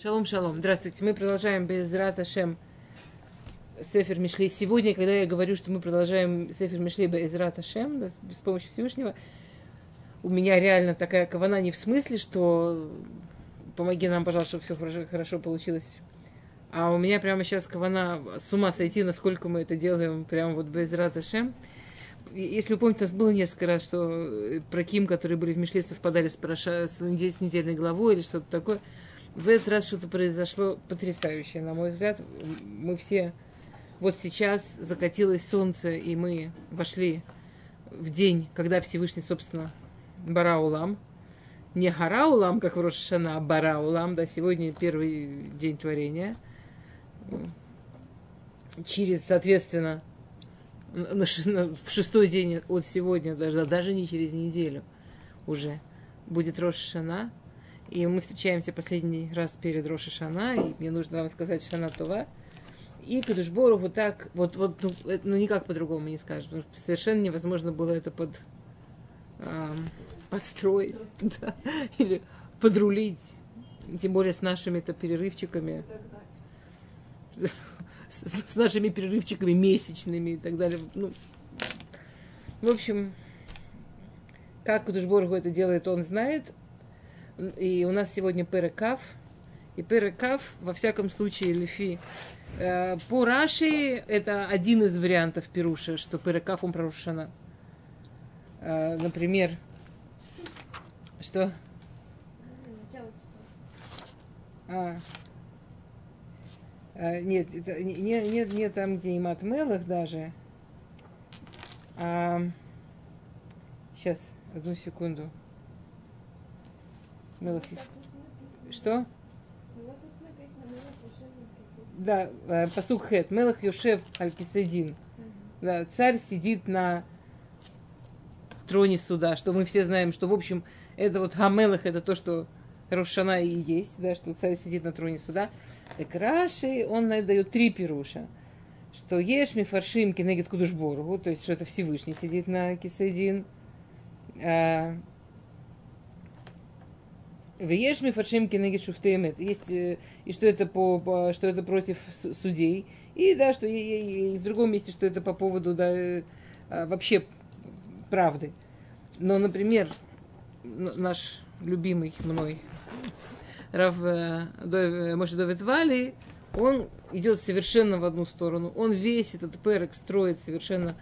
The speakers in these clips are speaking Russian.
Шалом, шалом. Здравствуйте. Мы продолжаем без Раташем Сефер Мишли. Сегодня, когда я говорю, что мы продолжаем Сефер Мишли без Раташем, да, с помощью Всевышнего, у меня реально такая кавана не в смысле, что помоги нам, пожалуйста, чтобы все хорошо, хорошо получилось. А у меня прямо сейчас кавана с ума сойти, насколько мы это делаем прямо вот без Раташем. Если вы помните, у нас было несколько раз, что про Ким, которые были в Мишле, совпадали с, проша, с недельной главой или что-то такое – в этот раз что-то произошло потрясающее, на мой взгляд. Мы все... Вот сейчас закатилось солнце, и мы вошли в день, когда Всевышний, собственно, Бараулам, не Хараулам, как в Рошашана, а Бараулам, да, сегодня первый день творения. Через, соответственно, на, в шестой день от сегодня, даже, даже не через неделю уже, будет Рошашана, и мы встречаемся последний раз перед Роши Шана, и мне нужно вам сказать Шана Това. И Кадушбору вот так, вот, вот ну, ну никак по-другому не скажешь, потому что совершенно невозможно было это под, эм, подстроить, да, или подрулить, тем более с нашими-то перерывчиками, с нашими перерывчиками месячными и так далее. Ну, в общем, как Кудушборгу это делает, он знает, и у нас сегодня Перекав. И Перекав, во всяком случае, Лифи. Э, по Раши это один из вариантов Перуша, что Перекав он прорушена. Э, например, что? А, а, нет, это не, не, не там, где и Мелах даже. А, сейчас, одну секунду. Мелах... Что? Да, э, посук хет. Мелах Йошев Аль-Кисадин. Да, царь сидит на троне суда, что мы все знаем, что, в общем, это вот Хамелах, это то, что Рошана и есть, да, что царь сидит на троне суда. Так Раши, он дает три пируша. Что ешь ми фаршим кенегет кудушборгу, то есть, что это Всевышний сидит на кисадин. А, Вееш мифаршим кенегит шуфтемет. Есть, э, и что это, по, что это против судей. И да, что и, и, и в другом месте, что это по поводу да, э, а, вообще правды. Но, например, наш любимый мной Рав э, Моше Вали, он идет совершенно в одну сторону. Он весь этот перек строит совершенно,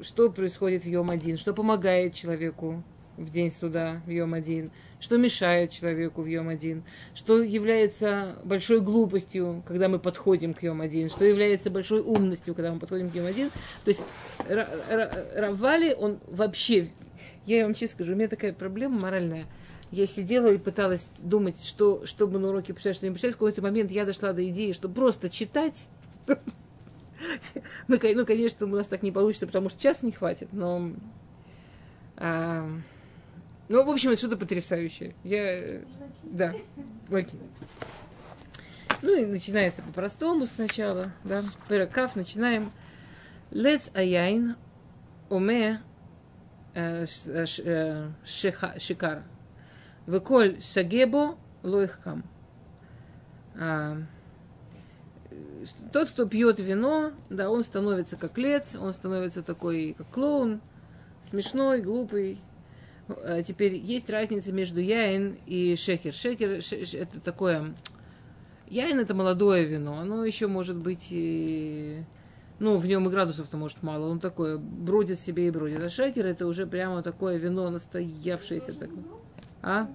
что происходит в Йом-1, что помогает человеку в день суда в Йом-1, что мешает человеку в Йом-1, что является большой глупостью, когда мы подходим к Йом-1, что является большой умностью, когда мы подходим к Йом-1. То есть Равали, он вообще, я вам честно скажу, у меня такая проблема моральная. Я сидела и пыталась думать, что, чтобы на уроке почитать, что не почитать. В какой-то момент я дошла до идеи, что просто читать ну, ну, конечно, у нас так не получится, потому что час не хватит, но а, ну, в общем, это что-то потрясающее. Я... Да, окей. Ну и начинается по-простому сначала, да. Перекав, начинаем. Лец аяйн оме э, э, э, шикар. Веколь шагебо лоихкам. А, тот, кто пьет вино, да, он становится как лец, он становится такой, как клоун, смешной, глупый, теперь есть разница между яин и шекер. Шекер это такое... Яин это молодое вино, оно еще может быть и... Ну, в нем и градусов-то может мало, он такое, бродит себе и бродит. А шекер это уже прямо такое вино настоявшееся такое. А?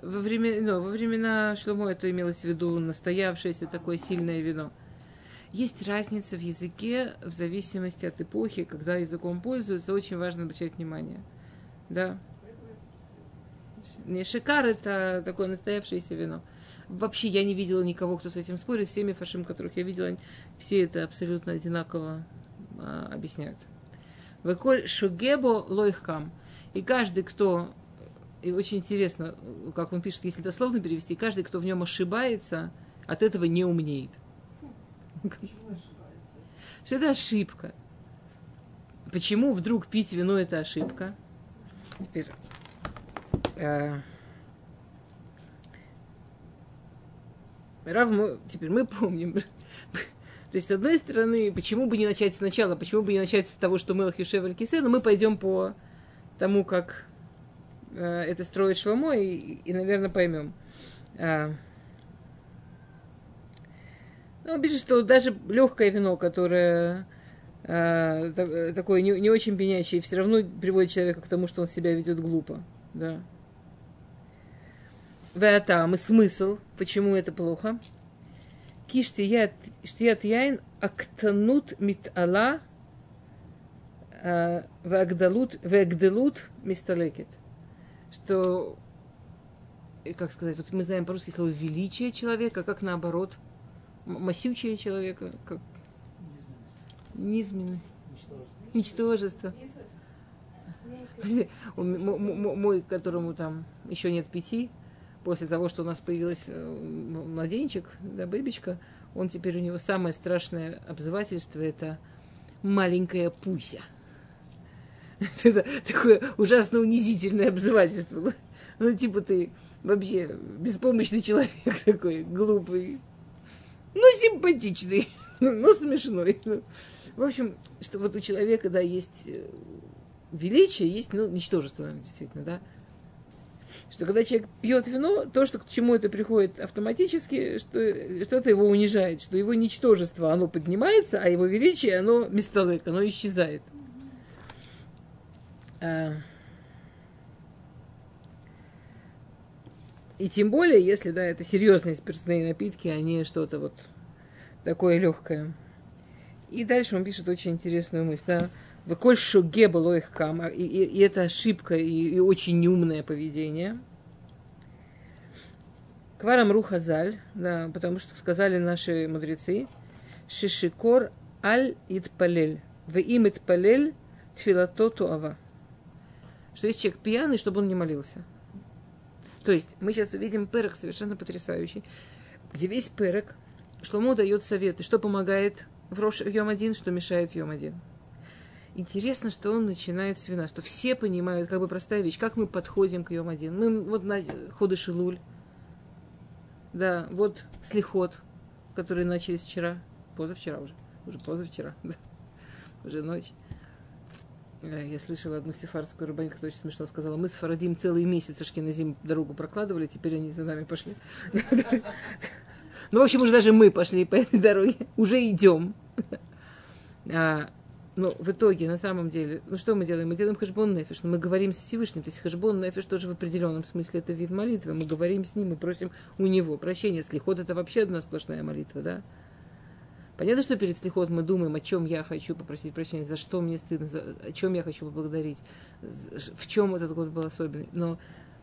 Во, время, ну, во времена Шломо это имелось в виду настоявшееся такое сильное вино. Есть разница в языке в зависимости от эпохи, когда языком пользуются, очень важно обращать внимание – да. Не шикар это такое настоявшееся вино. Вообще я не видела никого, кто с этим спорит. Всеми фашим, которых я видела, все это абсолютно одинаково а, объясняют. Веколь шугебо лойхкам. И каждый, кто... И очень интересно, как он пишет, если дословно перевести, каждый, кто в нем ошибается, от этого не умнеет. Что это ошибка. Почему вдруг пить вино это ошибка? Теперь, э, Рав, мы, теперь мы помним. То есть, с одной стороны, почему бы не начать сначала, почему бы не начать с того, что Мелах Юшев Аль-Кисе, но мы пойдем по тому, как э, это строит Шломо, и, и, наверное, поймем. А, ну, пишет, что даже легкое вино, которое э, такое не, не очень пенящее, все равно приводит человека к тому, что он себя ведет глупо. Да. Веатам и смысл, почему это плохо. Киштият яин актанут митала вагдалут вагдалут мисталекет. Что, как сказать, вот мы знаем по-русски слово величие человека, как наоборот, массючее человека, как низменность, ничтожество. ничтожество. Мой, которому там еще нет пяти, после того, что у нас появилась э, младенчик, да, бэбичка, он теперь у него самое страшное обзывательство – это маленькая пуся. Это такое ужасно унизительное обзывательство. Ну, типа ты вообще беспомощный человек такой, глупый, ну, симпатичный, ну, смешной. В общем, что вот у человека, да, есть э, величие, есть, ну, ничтожество, действительно, да что когда человек пьет вино, то, что к чему это приходит автоматически, что, что это его унижает, что его ничтожество, оно поднимается, а его величие, оно местолык, оно исчезает. А... И тем более, если, да, это серьезные спиртные напитки, а не что-то вот такое легкое. И дальше он пишет очень интересную мысль, да, Выколь шуге было их кам, и, и, и это ошибка, и, и очень неумное поведение. Кварам рухазаль, да, потому что сказали наши мудрецы, шишикор аль итпалель, в им итпалель тфилато туава. Что есть человек пьяный, чтобы он не молился. То есть мы сейчас увидим перек совершенно потрясающий, где весь что ему дает советы, что помогает в, Рош, в Йом-1, что мешает в Йом-1. Интересно, что он начинает с вина, что все понимают, как бы простая вещь, как мы подходим к Йом один. Мы вот на ходы Шилуль, да, вот слихот, которые начались вчера, позавчера уже, уже позавчера, да, уже ночь. Э, я слышала одну сефардскую рыбаню, которая очень смешно сказала, мы с Фарадим целый месяц на зим дорогу прокладывали, теперь они за нами пошли. Ну, в общем, уже даже мы пошли по этой дороге, уже идем. А, но в итоге, на самом деле, ну что мы делаем? Мы делаем хэшбон нефиш, но мы говорим с Всевышним. То есть хэшбон нефиш тоже в определенном смысле это вид молитвы. Мы говорим с ним, мы просим у него прощения. Слихот это вообще одна сплошная молитва, да? Понятно, что перед слихот мы думаем, о чем я хочу попросить прощения, за что мне стыдно, за, о чем я хочу поблагодарить, в чем этот год был особенный. Но,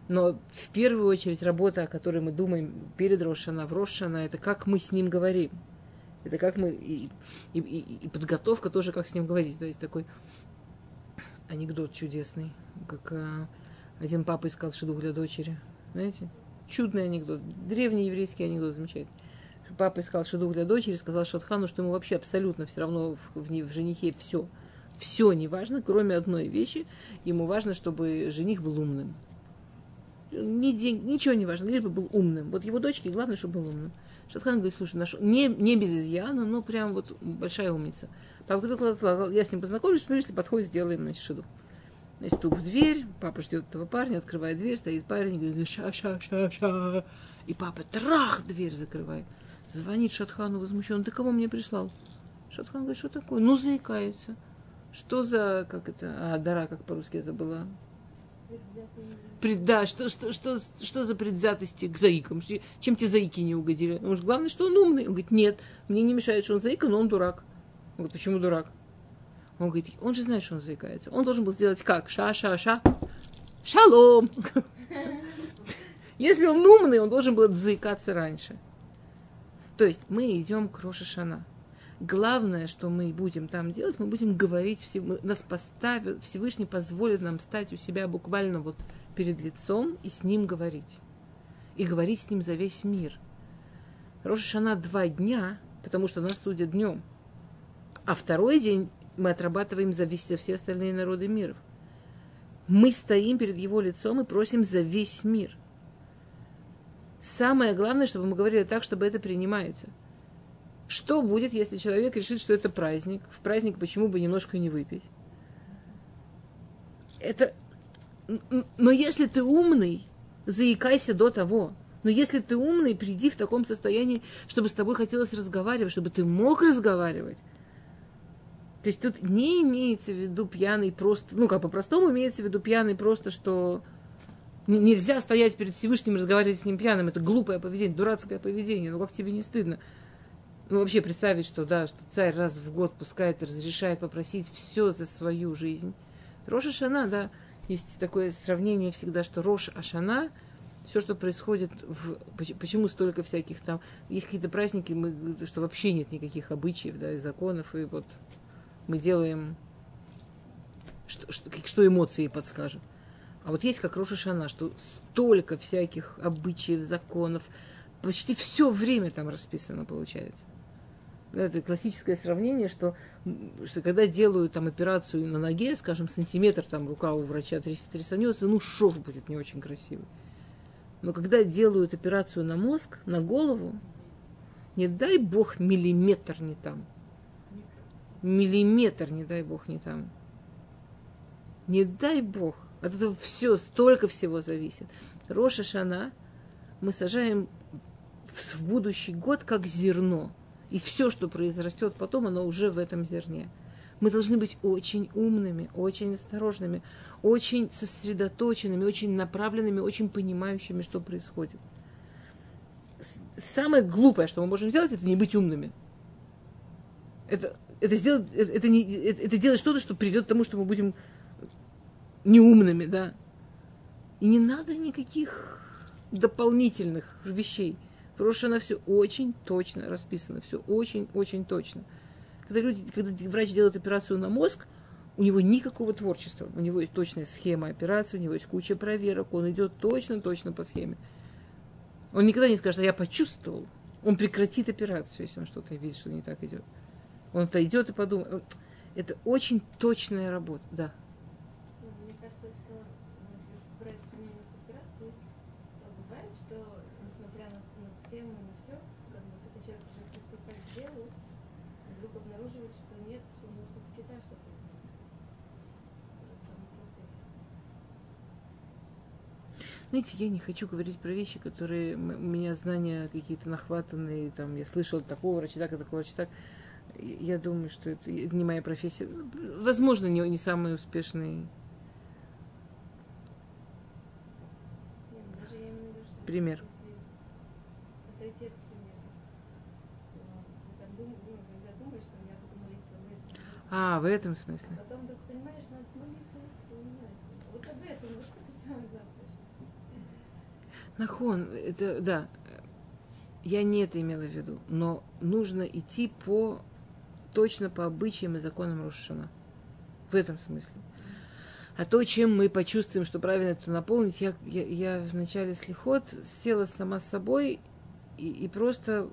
но в первую очередь работа, о которой мы думаем перед Рошана, в Рошана, это как мы с ним говорим. Это как мы... И, и, и, подготовка тоже, как с ним говорить. Да, есть такой анекдот чудесный, как а, один папа искал шедух для дочери. Знаете? Чудный анекдот. Древний еврейский анекдот, замечательный. Папа искал шедух для дочери, сказал Шатхану, что ему вообще абсолютно все равно в, в, в женихе все. Все не важно, кроме одной вещи. Ему важно, чтобы жених был умным. Ни день, ничего не важно, лишь бы был умным. Вот его дочке главное, чтобы был умным. Шатхан говорит, слушай, нашел, не, не без изъяна, но прям вот большая умница. Папа сказал, я с ним познакомлюсь, если подходит, сделаем, значит, шиду. Значит, стук в дверь, папа ждет этого парня, открывает дверь, стоит парень, говорит, ша-ша-ша-ша. И папа трах, дверь закрывает. Звонит Шатхану возмущен, ты кого мне прислал? Шатхан говорит, что такое? Ну, заикается. Что за, как это, а, дара, как по-русски я забыла. Пред, да, что, что, что, что за предвзятости к заикам? Чем те заики не угодили? Он говорит, главное, что он умный. Он говорит, нет, мне не мешает, что он заика, но он дурак. Он говорит, почему дурак? Он говорит, он же знает, что он заикается. Он должен был сделать как? Ша-ша-ша. Шалом! Если он умный, он должен был заикаться раньше. То есть мы идем к Рошашана. Главное, что мы будем там делать, мы будем говорить, нас поставят, Всевышний позволит нам стать у себя буквально вот перед лицом и с ним говорить. И говорить с ним за весь мир. Рошашана два дня, потому что нас судят днем. А второй день мы отрабатываем за, весь, все остальные народы мира. Мы стоим перед его лицом и просим за весь мир. Самое главное, чтобы мы говорили так, чтобы это принимается. Что будет, если человек решит, что это праздник? В праздник почему бы немножко не выпить? Это... Но если ты умный, заикайся до того. Но если ты умный, приди в таком состоянии, чтобы с тобой хотелось разговаривать, чтобы ты мог разговаривать. То есть тут не имеется в виду пьяный просто, ну как по-простому имеется в виду пьяный просто, что нельзя стоять перед Всевышним и разговаривать с ним пьяным. Это глупое поведение, дурацкое поведение. Ну как тебе не стыдно? Ну вообще представить, что да, что царь раз в год пускает разрешает попросить все за свою жизнь. Роша Шана, да, есть такое сравнение всегда, что Рош Ашана – все, что происходит в... Почему столько всяких там... Есть какие-то праздники, мы, что вообще нет никаких обычаев, да, и законов, и вот мы делаем, что, что, что эмоции подскажут. А вот есть как Роша Шана, что столько всяких обычаев, законов, почти все время там расписано получается. Это классическое сравнение, что, что когда делают там операцию на ноге, скажем, сантиметр там рука у врача трясанется, ну шов будет не очень красивый. Но когда делают операцию на мозг, на голову, не дай бог миллиметр не там. Миллиметр, не дай бог, не там. Не дай бог. От этого все, столько всего зависит. Роша Шана мы сажаем в будущий год как зерно. И все, что произрастет потом, оно уже в этом зерне. Мы должны быть очень умными, очень осторожными, очень сосредоточенными, очень направленными, очень понимающими, что происходит. Самое глупое, что мы можем сделать, это не быть умными. Это, это, сделать, это, это, не, это, это делать что-то, что придет к тому, что мы будем неумными, да. И не надо никаких дополнительных вещей. Она все очень точно расписано, все очень-очень точно. Когда, люди, когда врач делает операцию на мозг, у него никакого творчества. У него есть точная схема операции, у него есть куча проверок, он идет точно-точно по схеме. Он никогда не скажет, а я почувствовал. Он прекратит операцию, если он что-то видит, что не так идет. Он-то идет и подумает. Это очень точная работа, да. Мне кажется, что если брать сравнение с операцией, то бывает, что несмотря на, на схему и на все, как бы, когда человек уже приступает к делу, вдруг обнаруживает, что нет, что нужно в Китай что-то изменить. Уже в самом процессе. Знаете, я не хочу говорить про вещи, которые у меня знания какие-то нахватанные, там, я слышал такого врача так, такого врача так. Я думаю, что это не моя профессия. Возможно, не, не самый успешный ну, Пример. ну, А, в этом смысле. потом вдруг понимаешь, надо молиться вот об этом, что ты самое главное. Нахон, это, да, я не это имела в виду, но нужно идти по, точно по обычаям и законам Рошана. В этом смысле. А то, чем мы почувствуем, что правильно это наполнить, я, я, я начале слихот села сама с собой и, и просто,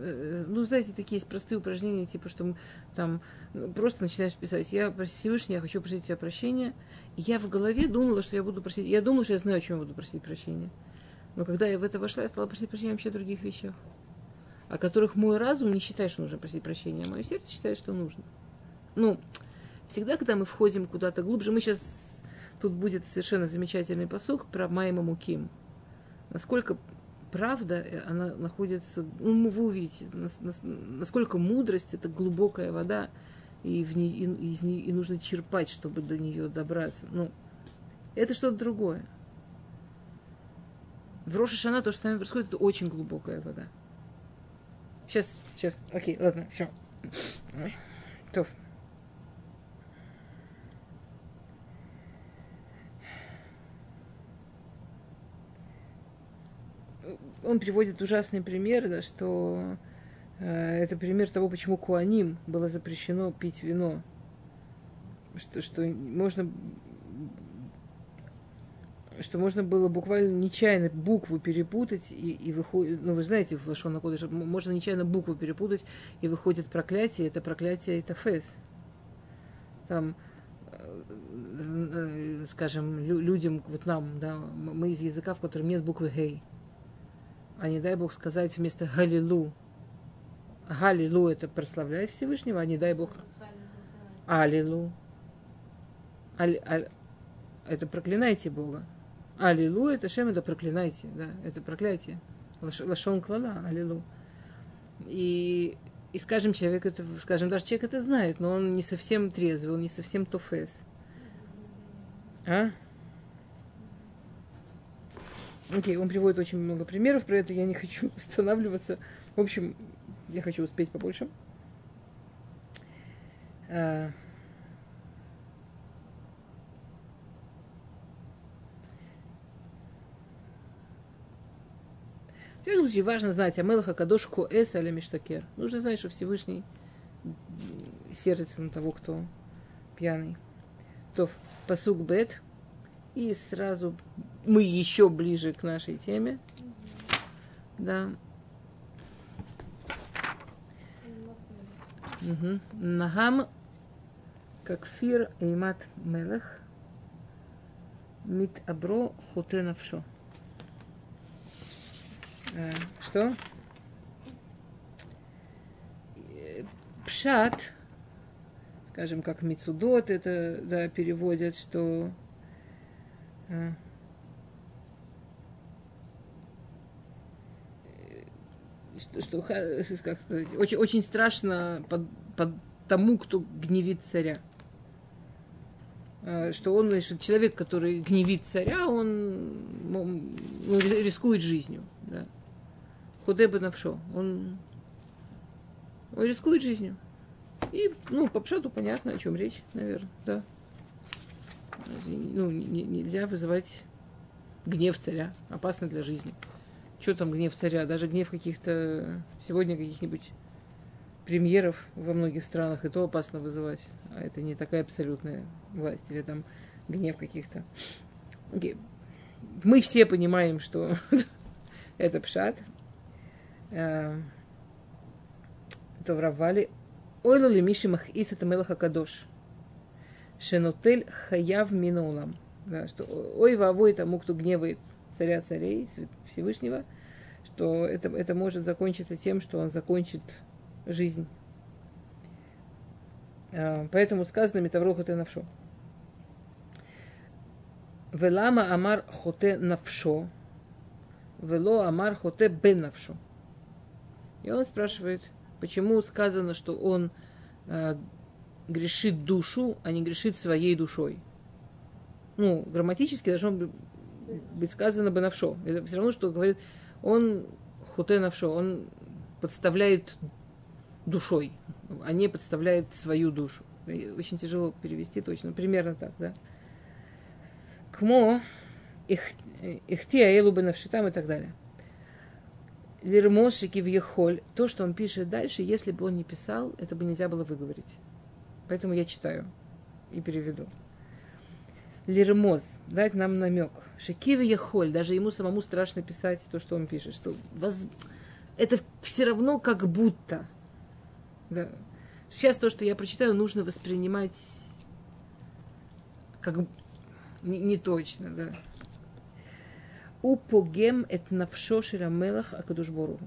э, ну, знаете, такие есть простые упражнения, типа, что мы там ну, просто начинаешь писать, я Всевышний, я хочу просить тебя прощения. И я в голове думала, что я буду просить, я думала, что я знаю, о чем я буду просить прощения. Но когда я в это вошла, я стала просить прощения вообще других вещах, о которых мой разум не считает, что нужно просить прощения, а мое сердце считает, что нужно. Ну, всегда, когда мы входим куда-то глубже, мы сейчас, тут будет совершенно замечательный посок про Майма Муким. Насколько правда, э, она находится, ну, вы увидите, нас- нас- насколько мудрость – это глубокая вода, и, в ней, и, из ней, и нужно черпать, чтобы до нее добраться. Ну, это что-то другое. В Роша Шана то, что с нами происходит, это очень глубокая вода. Сейчас, сейчас, окей, ладно, все. То. Он приводит ужасный пример, да, что э, это пример того, почему куаним было запрещено пить вино. Что, что можно что можно было буквально нечаянно букву перепутать и, и выходит, ну вы знаете, в Лашон Кодыш, можно нечаянно букву перепутать и выходит проклятие, это проклятие это фес. Там, э, э, скажем, лю- людям, вот нам, да, мы из языка, в котором нет буквы гей. а не дай Бог сказать вместо Галилу. Галилу это прославлять Всевышнего, а не дай Бог Алилу. Аль, аль, это проклинайте Бога. Алилу это Шем, это проклинайте, да, это проклятие. Лашон клала, алилу. И, и скажем, человек это, скажем, даже человек это знает, но он не совсем трезвый, он не совсем тофес. А? Окей, он приводит очень много примеров, про это я не хочу останавливаться. В общем, я хочу успеть побольше. А, В всяком случае, важно знать о Мелаха Кадош Коэс Аля Миштакер. Нужно знать, что Всевышний сердится на того, кто пьяный. То посук бет. И сразу мы еще ближе к нашей теме. Да. Угу. Нагам как фир эймат мелех мит абро хуте навшо. Э, что? Пшат, скажем, как Мицудот это да, переводят, что э, что, что как сказать, очень, очень страшно под, под тому, кто гневит царя. Э, что он, значит, человек, который гневит царя, он ну, рискует жизнью. Да. Худеба навшо. Он, он рискует жизнью. И, ну, по пшату понятно, о чем речь, наверное, да. Ну, не, нельзя вызывать гнев царя. Опасно для жизни. Что там гнев царя? Даже гнев каких-то сегодня каких-нибудь премьеров во многих странах, и то опасно вызывать. А это не такая абсолютная власть. Или там гнев каких-то. Мы все понимаем, что это пшат, Эм, Товравали. Ойлу ли миши махис это мелаха кадош. Шенотель хаяв минулам. Да, что ой вовой тому, кто гневает царя царей, Всевышнего, что это, это может закончиться тем, что он закончит жизнь. Э, поэтому сказано метавроха ты навшо. Велама амар хоте навшо. Вело амар хоте бен навшо. И он спрашивает, почему сказано, что он э, грешит душу, а не грешит своей душой. Ну, грамматически должно быть сказано бы навшо. Это все равно, что говорит, он хуте навшо, он подставляет душой, а не подставляет свою душу. Очень тяжело перевести точно, примерно так, да. Кмо, их, ихти аэлу навшитам и так далее. Лирмошики в Ехоль, то, что он пишет дальше, если бы он не писал, это бы нельзя было выговорить. Поэтому я читаю и переведу. Лирмоз, дать нам намек. Шекив Ехоль, даже ему самому страшно писать то, что он пишет. Что воз... Это все равно как будто. Да. Сейчас то, что я прочитаю, нужно воспринимать как не, не точно, да упогем эт навшо ширамелах акадушбору.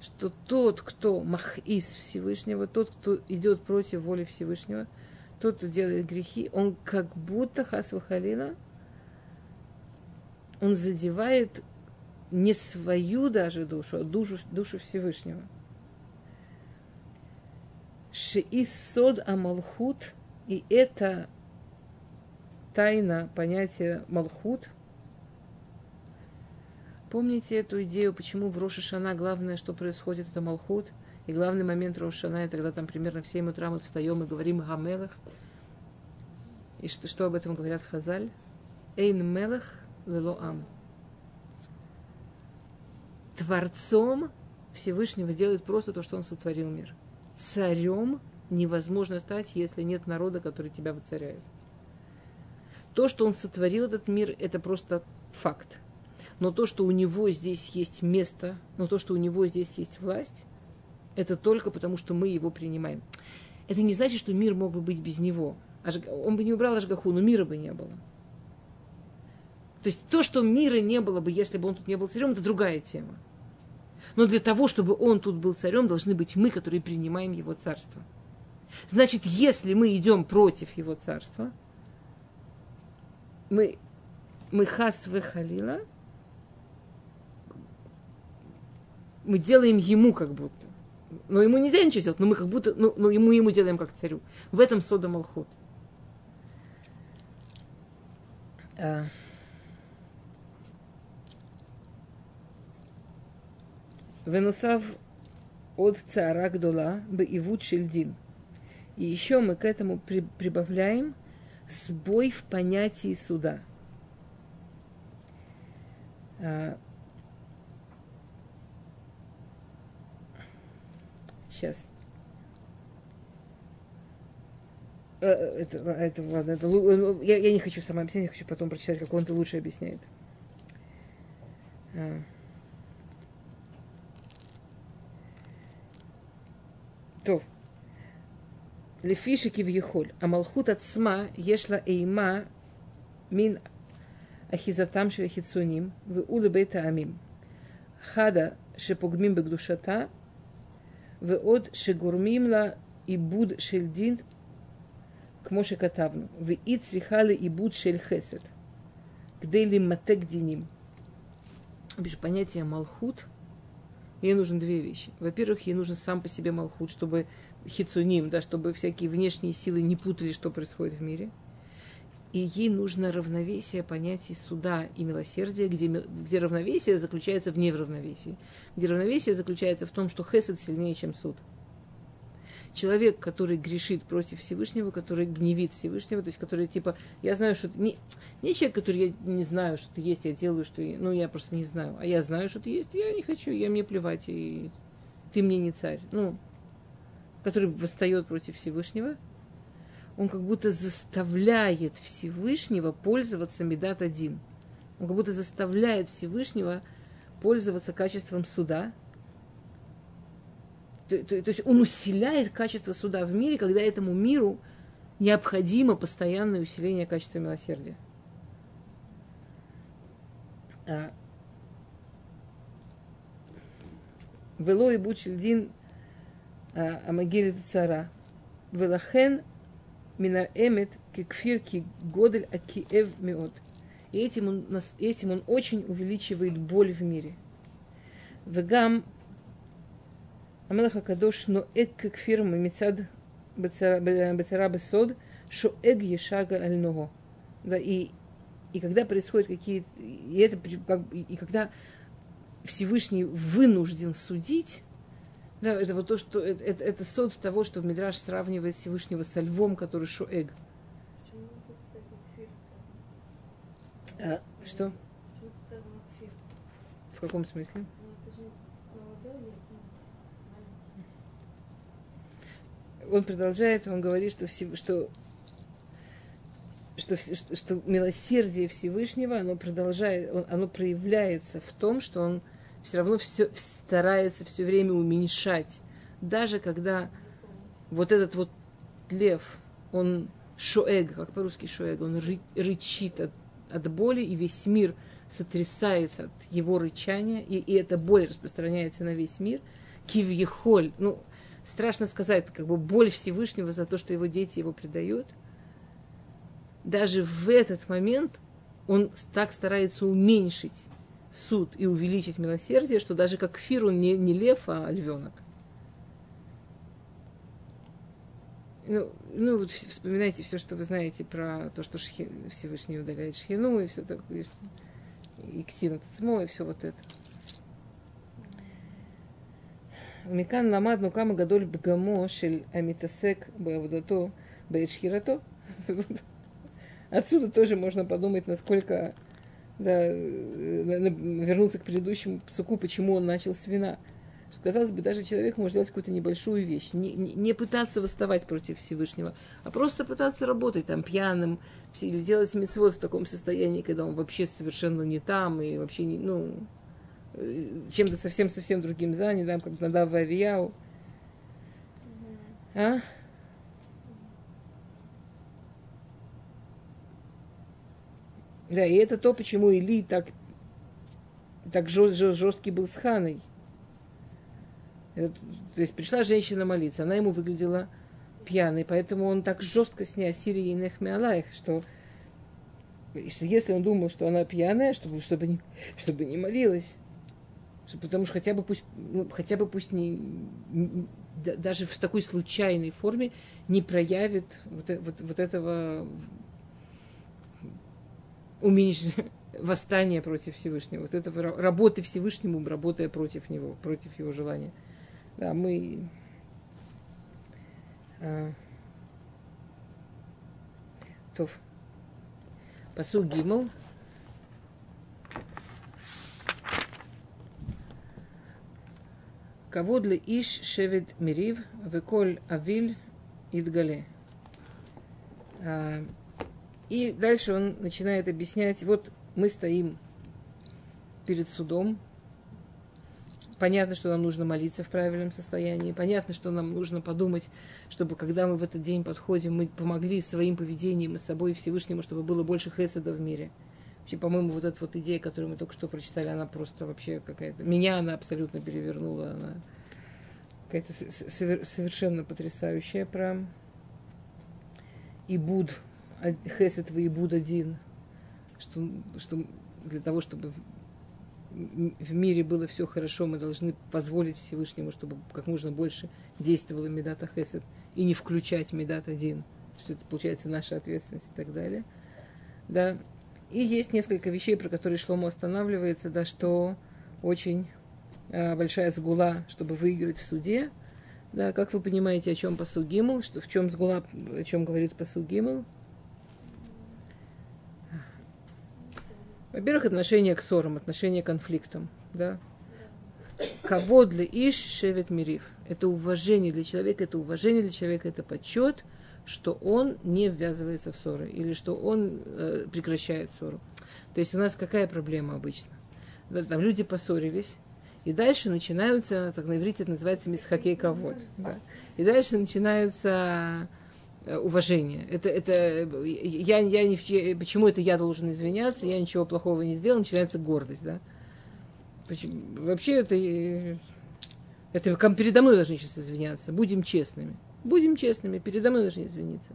Что тот, кто махис Всевышнего, тот, кто идет против воли Всевышнего, тот, кто делает грехи, он как будто хасвахалина, он задевает не свою даже душу, а душу, душу Всевышнего. Шиисод Амалхут, и это тайна понятия Малхут – Помните эту идею, почему в Рошашана главное, что происходит, это Малхут, и главный момент Рошашана, и тогда там примерно в 7 утра мы встаем и говорим Гамелах. И что, что об этом говорят Хазаль? Эйн Мелах Лелоам. Творцом Всевышнего делает просто то, что он сотворил мир. Царем невозможно стать, если нет народа, который тебя воцаряет. То, что он сотворил этот мир, это просто факт но то, что у него здесь есть место, но то, что у него здесь есть власть, это только потому, что мы его принимаем. Это не значит, что мир мог бы быть без него. Он бы не убрал Ашгаху, но мира бы не было. То есть то, что мира не было бы, если бы он тут не был царем, это другая тема. Но для того, чтобы он тут был царем, должны быть мы, которые принимаем его царство. Значит, если мы идем против его царства, мы, мы хас халила, мы делаем ему как будто. Но ему нельзя ничего сделать, но мы как будто, ну, ну ему ему делаем как царю. В этом сода Малхут. А. Венусав от цара гдола беивут шельдин. И еще мы к этому при, прибавляем сбой в понятии суда. А, Сейчас. Э, э, это, это ладно, это, э, я, я не хочу сама объяснять, я хочу потом прочитать, как он это лучше объясняет. А. То. Лефишики в А Малхут от Сма ешла эйма мин ахизатам шелихицуним в улыбейта амим. Хада шепугмим бегдушата ועוד שגורמים לה עיבוד של דין כמו שכתבנו, והיא צריכה לעיבוד של חסד כדי למתק דינים. Без понятия малхут – ей нужны две вещи. Во-первых, ей нужен сам по себе Малхут, чтобы хицуним, да, чтобы всякие внешние силы не путали, что происходит в мире. и ей нужно равновесие понятий суда и милосердия, где, где равновесие заключается в неравновесии. Где равновесие заключается в том, что хесед сильнее, чем суд человек, который грешит против Всевышнего, который гневит Всевышнего, то есть который типа, я знаю, что не, не человек, который я не знаю, что ты есть, я делаю, что ну я просто не знаю, а я знаю, что ты есть, я не хочу, я мне плевать, и ты мне не царь. Ну, который восстает против Всевышнего, он как будто заставляет Всевышнего пользоваться Медат один. Он как будто заставляет Всевышнего пользоваться качеством суда – то, то, то есть он усиляет качество суда в мире, когда этому миру необходимо постоянное усиление качества милосердия. А, Вело и Бучильдин а, Амагилит цара. Велахен мина эмет кекфир ки годель акиев миот. И этим он, этим он очень увеличивает боль в мире. Вегам Амелаха Кадош, но эк кекфир мицад бацара бесод, шо эг ешага ального. Да, и, и когда происходят какие-то... И, это, как и когда Всевышний вынужден судить, да, это вот то, что это, это, это сод того, что Мидраш сравнивает Всевышнего со львом, который шоэг. А, что? В каком смысле? он продолжает, он говорит, что, все, что, что, что, что милосердие Всевышнего, оно продолжает, он, оно проявляется в том, что он все равно все, старается все время уменьшать. Даже когда вот этот вот лев, он шоэг, как по-русски шоэг, он ры, рычит от, от боли, и весь мир сотрясается от его рычания, и, и эта боль распространяется на весь мир. Кивьехоль, ну, страшно сказать, как бы боль Всевышнего за то, что его дети его предают, даже в этот момент он так старается уменьшить суд и увеличить милосердие, что даже как Фир он не, не лев, а львенок. Ну, ну, вот вспоминайте все, что вы знаете про то, что шхи, Всевышний удаляет шхину, и все такое, и ктина тацмо, и все вот это. Микан ламад нукама гадоль бгамо шель амитасек бавдато бэйшхирато. Отсюда тоже можно подумать, насколько да, вернуться к предыдущему псуку, почему он начал с вина. Казалось бы, даже человек может сделать какую-то небольшую вещь, не, не, пытаться восставать против Всевышнего, а просто пытаться работать там пьяным, или делать мецвод в таком состоянии, когда он вообще совершенно не там, и вообще не, ну, чем-то совсем-совсем другим занят, да, как Надав Авияу. А? Да, и это то, почему Или так, так жест, жест, жесткий был с Ханой. Это, то есть пришла женщина молиться, она ему выглядела пьяной, поэтому он так жестко с ней Ассирии и Нехмеалаих, что, что если он думал, что она пьяная, чтобы, чтобы, не, чтобы не молилась, потому что хотя бы пусть, ну, хотя бы пусть не, даже в такой случайной форме не проявит вот, э, вот, вот этого уменьшения восстания против Всевышнего, вот этого работы Всевышнему, работая против него, против его желания. Да, мы а, то посуд Гимл. Кого для Иш Шевет Мирив, Веколь Авиль Идгале. И дальше он начинает объяснять, вот мы стоим перед судом, понятно, что нам нужно молиться в правильном состоянии, понятно, что нам нужно подумать, чтобы когда мы в этот день подходим, мы помогли своим поведением и собой Всевышнему, чтобы было больше хеседа в мире. Вообще, по-моему, вот эта вот идея, которую мы только что прочитали, она просто вообще какая-то... Меня она абсолютно перевернула. Она какая-то совершенно потрясающая про Ибуд, Хесед в Ибуд один. Что, что для того, чтобы в мире было все хорошо, мы должны позволить Всевышнему, чтобы как можно больше действовало Медата Хесед и не включать Медат один, что это получается наша ответственность и так далее. Да. И есть несколько вещей, про которые Шломо останавливается, да, что очень э, большая сгула, чтобы выиграть в суде. Да, как вы понимаете, о чем посуд Гимл, что в чем сгула, о чем говорит посуд Во-первых, отношение к ссорам, отношение к конфликтам. Да? Кого для Иш шевет мирив. Это уважение для человека, это уважение для человека, это почет, что он не ввязывается в ссоры или что он э, прекращает ссору. То есть у нас какая проблема обычно? Да, там люди поссорились, и дальше начинаются, так на иврите это называется мисхакей ковод. Да. И дальше начинается уважение. Это, это, я, я не, почему это я должен извиняться, я ничего плохого не сделал, начинается гордость, да. Почему, вообще это, это передо мной должны сейчас извиняться, будем честными. Будем честными, передо мной должны извиниться.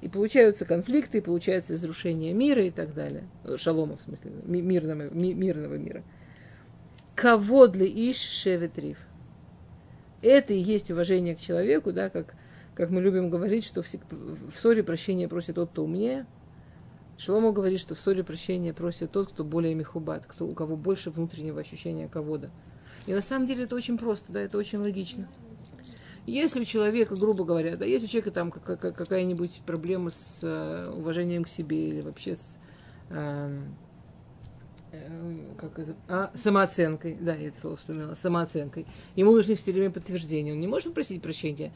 И получаются конфликты, и получается разрушение мира и так далее. Шалома, в смысле, мирного, мирного мира. Кого для Иш Шеветриф? Это и есть уважение к человеку, да, как как мы любим говорить, что в, ссоре прощения просит тот, кто умнее. Шломо говорит, что в ссоре прощения просит тот, кто более мехубат, кто, у кого больше внутреннего ощущения кого-то. И на самом деле это очень просто, да, это очень логично. Если у человека, грубо говоря, да, если у человека там какая-нибудь проблема с э, уважением к себе или вообще с э, э, как это, а, самооценкой, да, я это слово вспомнила, самооценкой, ему нужны все время подтверждения, он не может просить прощения,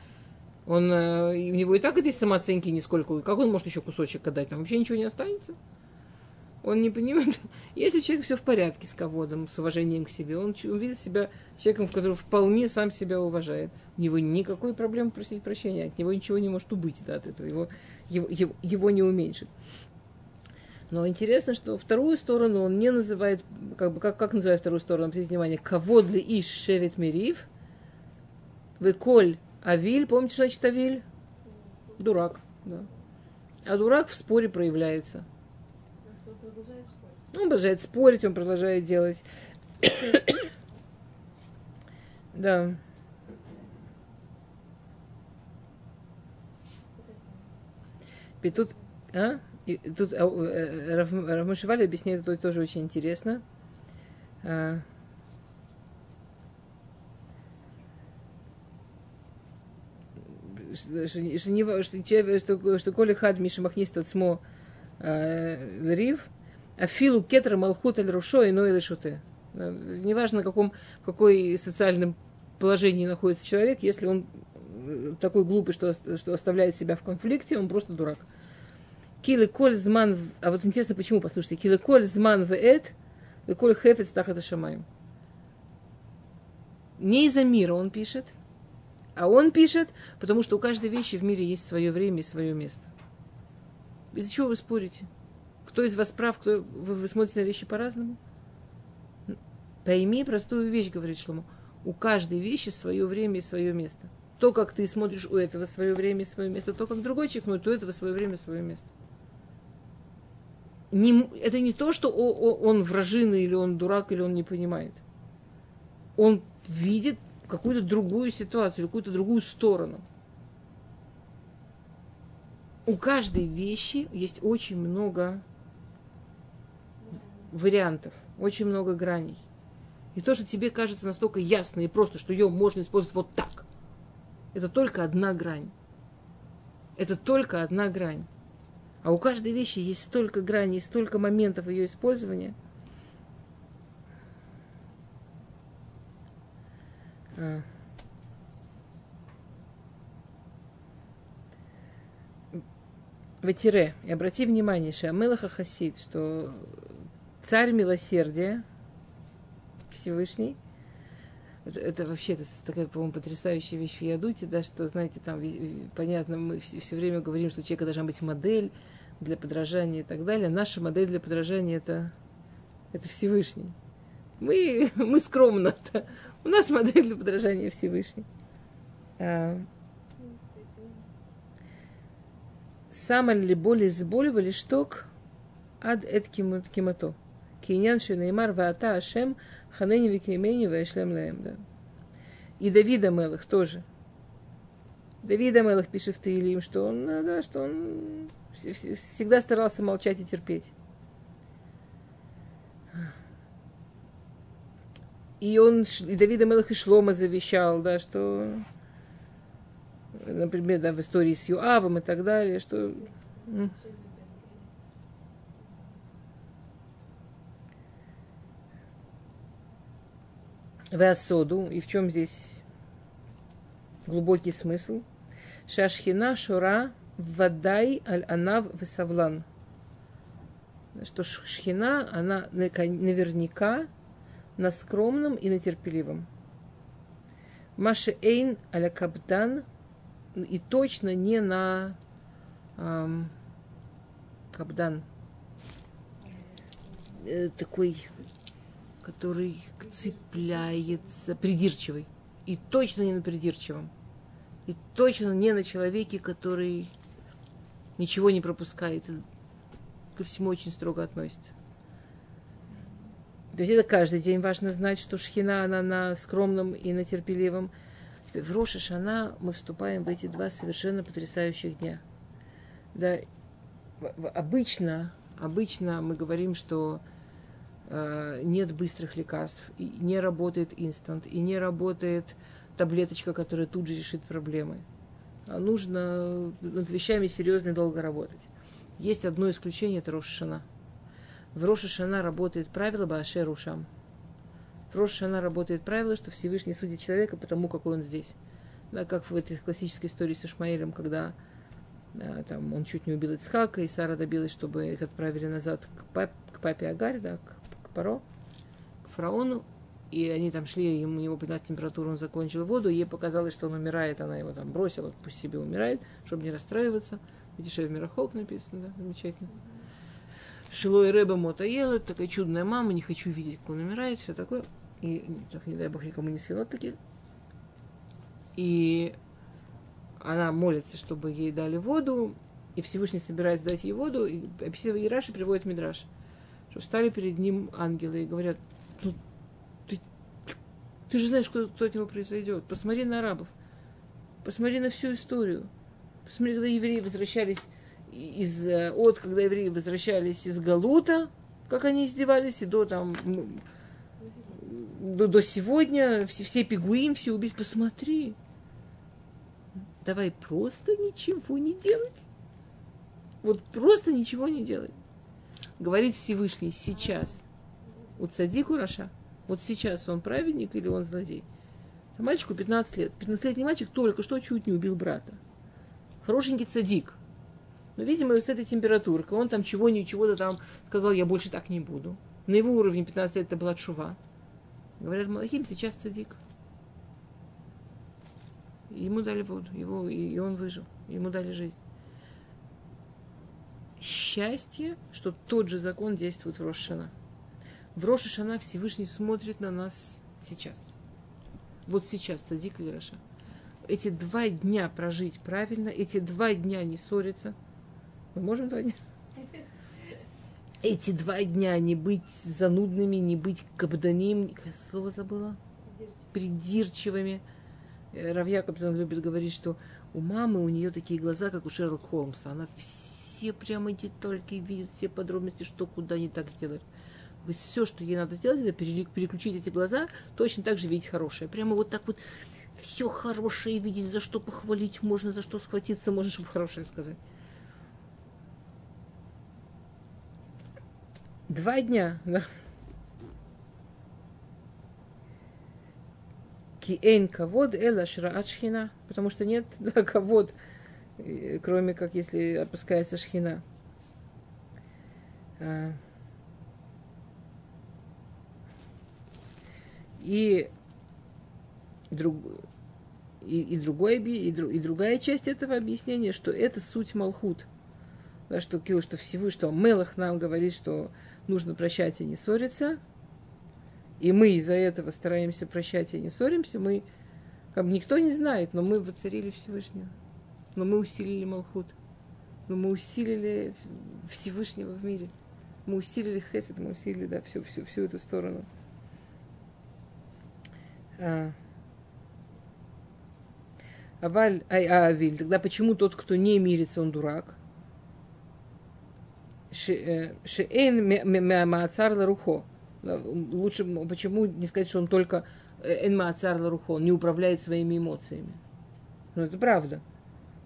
он, э, у него и так этой самооценки нисколько. Как он может еще кусочек отдать? Там вообще ничего не останется. Он не понимает. Если человек все в порядке с ководом, с уважением к себе, он, видит себя человеком, в котором вполне сам себя уважает. У него никакой проблемы просить прощения, от него ничего не может убыть да, от этого, его, его, его, не уменьшит. Но интересно, что вторую сторону он не называет, как бы, как, как называет вторую сторону, обратите внимание, кого для иш шевет мирив, веколь Авиль, помните, что значит Авиль? Дурак, да. А дурак в споре проявляется. Он продолжает спорить, он продолжает делать. да. И тут, а? И тут а, э, Равмашевали объясняет это тоже очень интересно. Что, что, коли хад миша махнист от смо э, рив, а филу кетра малхут аль рушо и ной лишуте. Неважно, в каком, какой социальном положении находится человек, если он э, такой глупый, что, что оставляет себя в конфликте, он просто дурак. Килы коль зман... А вот интересно, почему, послушайте. Килы коль зман в эт, и коль хефец тахата шамаем. Не из-за мира он пишет – а он пишет, потому что у каждой вещи в мире есть свое время и свое место. Из-за чего вы спорите? Кто из вас прав, кто вы, вы смотрите на вещи по-разному? Пойми простую вещь, говорит Шломо. У каждой вещи свое время и свое место. То, как ты смотришь у этого свое время и свое место, то, как другой человек смотрит у этого свое время и свое место. Не, это не то, что о, о, он вражина, или он дурак, или он не понимает. Он видит какую-то другую ситуацию, какую-то другую сторону. У каждой вещи есть очень много вариантов, очень много граней. И то, что тебе кажется настолько ясно и просто, что ее можно использовать вот так, это только одна грань. Это только одна грань. А у каждой вещи есть столько граней, столько моментов ее использования. А. И обрати внимание, Шамелаха Хасид, что царь милосердия, Всевышний, это, это вообще это такая, по-моему, потрясающая вещь в Ядуте, да, что, знаете, там, понятно, мы все, время говорим, что у человека должна быть модель для подражания и так далее. Наша модель для подражания это, это Всевышний. Мы, мы скромно-то. У нас модель для подражания Всевышний. А, Сама ли боли сболивали шток ад эт кимато. Киньян шенеймар ваата ашем ханени викремени ваэшлем лаем. Да. И Давида Мелых тоже. Давида Мелых пишет в Таилим, что он, да, что он всегда старался молчать и терпеть. И он, и Давида Мелых и Шлома завещал, да, что например, да, в истории с Юавом и так далее, что... Веасоду, и в чем здесь глубокий смысл? Шашхина Шура Вадай Аль-Анав Весавлан. Что шхина, она наверняка на скромном и на терпеливом. Маша Эйн Аля Кабдан и точно не на эм, кабдан. Э, такой, который цепляется, придирчивый. И точно не на придирчивом. И точно не на человеке, который ничего не пропускает ко всему очень строго относится. То есть это каждый день важно знать, что шхина, она на скромном и на терпеливом – в Роша Шана мы вступаем в эти два совершенно потрясающих дня. Да, обычно, обычно мы говорим, что э, нет быстрых лекарств, и не работает инстант, и не работает таблеточка, которая тут же решит проблемы. А нужно над вещами серьезно и долго работать. Есть одно исключение, это Рошашана. В Рошашана работает правило Баашер Ушам – в Рошана работает правило, что Всевышний судит человека потому, какой он здесь. Да, как в этой классической истории с Ишмаэлем, когда да, там, он чуть не убил Ицхака, и Сара добилась, чтобы их отправили назад к, пап, к папе Агарь, да, к, к Паро, к фараону. И они там шли, ему, у него поднялась температура, он закончил воду, ей показалось, что он умирает, она его там бросила, пусть себе умирает, чтобы не расстраиваться. Видишь, в Мирахок написано, да, замечательно. Шилой Рэба Мота ела, такая чудная мама, не хочу видеть, как он умирает, все такое и, так, не дай бог, никому не таки. И она молится, чтобы ей дали воду, и Всевышний собирается дать ей воду, и описывая Ираши приводит Мидраш, что встали перед ним ангелы и говорят, ну, ты, ты же знаешь, кто, кто от него произойдет. Посмотри на арабов, посмотри на всю историю. Посмотри, когда евреи возвращались из, э, от, когда евреи возвращались из Галута, как они издевались, и до там до, до сегодня все, все пигуим, все убить. Посмотри. Давай просто ничего не делать. Вот просто ничего не делать. Говорит Всевышний сейчас. Вот садику Раша. Вот сейчас он праведник или он злодей? Мальчику 15 лет. 15-летний мальчик только что чуть не убил брата. Хорошенький цадик. Но, видимо, с этой температуркой он там чего-нибудь, то там сказал, я больше так не буду. На его уровне 15 лет это была чува. Говорят, Малахим сейчас цадик. Ему дали воду, его, и он выжил. Ему дали жизнь. счастье, что тот же закон действует в Рошана. В Рошашана Всевышний смотрит на нас сейчас. Вот сейчас, Цадик или Раша. Эти два дня прожить правильно, эти два дня не ссориться. Мы можем два дня? Эти два дня не быть занудными, не быть кабданим, какое слово забыла? Придирчивыми. Э, Рав Якобсон любит говорить, что у мамы у нее такие глаза, как у Шерлока Холмса. Она все прямо детальки видит, все подробности, что куда не так сделать все, что ей надо сделать, это переключить эти глаза, точно так же видеть хорошее. Прямо вот так вот все хорошее видеть, за что похвалить можно, за что схватиться можно, чтобы хорошее сказать. Два дня. Киэн кавод эла шраат потому что нет да, кавод, кроме как если опускается шхина. А, И, друг, и, и, другой, и, и другая часть этого объяснения, что это суть Малхут. Да, что, что Всевышний, что Мелах нам говорит, что нужно прощать и не ссориться. И мы из-за этого стараемся прощать и не ссоримся. Мы, как никто не знает, но мы воцарили Всевышнего. Но мы усилили Малхут. Но мы усилили Всевышнего в мире. Мы усилили Хесед, мы усилили, да, всю, всю, всю эту сторону. А. Аваль, ай, авиль. Тогда почему тот, кто не мирится, он дурак? Шеэн маацар ларухо. Лучше, почему не сказать, что он только эн маацар ларухо, не управляет своими эмоциями? Ну, это правда.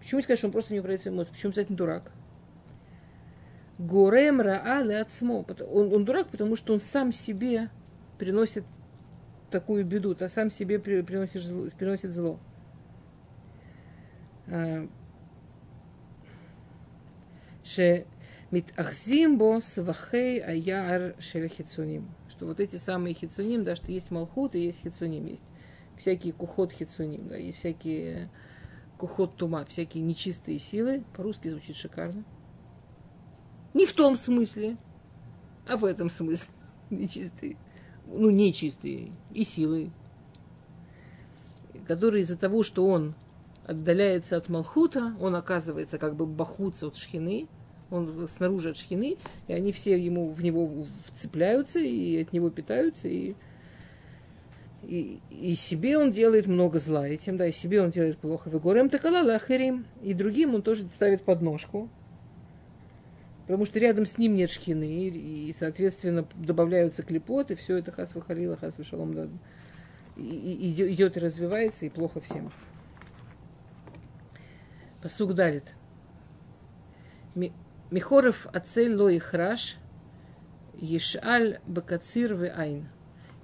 Почему не сказать, что он просто не управляет своими эмоциями? Почему сказать, он дурак? Горем раале отсмо. Он, он дурак, потому что он сам себе приносит такую беду, то сам себе приносишь приносит зло. А, ше Митахзимбо свахей аяр хицуним. Что вот эти самые хицуним, да, что есть малхут и есть хицуним, есть всякие кухот хицуним, да, и всякие кухот тума, всякие нечистые силы. По-русски звучит шикарно. Не в том смысле, а в этом смысле. Нечистые. Ну, нечистые. И силы. Которые из-за того, что он отдаляется от Малхута, он оказывается как бы бахутся от шхины, он снаружи от шхины, и они все ему, в него цепляются и от него питаются, и, и, и себе он делает много зла этим, да, и себе он делает плохо. Вегорем такала лахерим, и другим он тоже ставит подножку, Потому что рядом с ним нет шхины, и, и соответственно, добавляются клепоты, все это хас выхалила, хас вышалом, да, и, и, идет и развивается, и плохо всем. Посук далит. Михоров ацель ло храш, ешаль бакацир ве айн.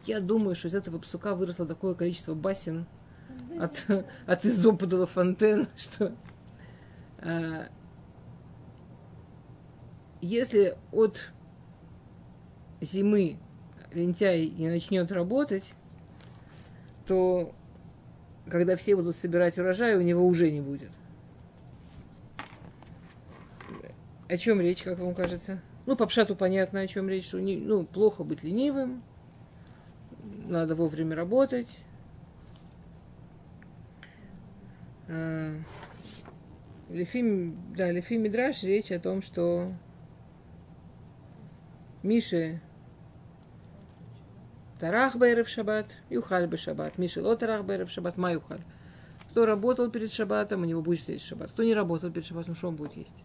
Я думаю, что из этого псука выросло такое количество басен от, от изопудала фонтен, что а, если от зимы лентяй не начнет работать, то когда все будут собирать урожай, у него уже не будет. О чем речь, как вам кажется? Ну, по пшату понятно, о чем речь, что не, ну, плохо быть ленивым, надо вовремя работать. А, Лефи, да, Лефи Мидраш речь о том, что Мише Тарах Бейрев Шаббат, Юхаль бы Шаббат. Миша Ло Тарах Бейрев Шаббат, Ма Юхаль. Кто работал перед Шаббатом, у него будет есть Шаббат. Кто не работал перед Шаббатом, что он будет есть?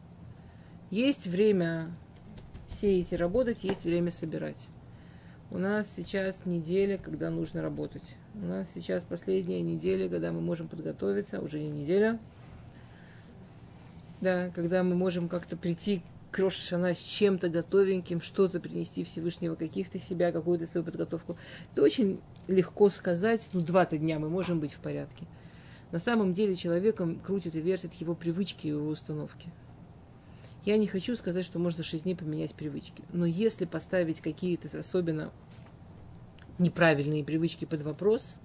Есть время сеять и работать, есть время собирать. У нас сейчас неделя, когда нужно работать. У нас сейчас последняя неделя, когда мы можем подготовиться, уже не неделя. Да, когда мы можем как-то прийти Крошана с чем-то готовеньким, что-то принести Всевышнего, каких-то себя, какую-то свою подготовку. Это очень легко сказать, ну, два-то дня мы можем быть в порядке. На самом деле человеком крутит и вертит его привычки и его установки. Я не хочу сказать, что можно за 6 дней поменять привычки. Но если поставить какие-то особенно неправильные привычки под вопрос,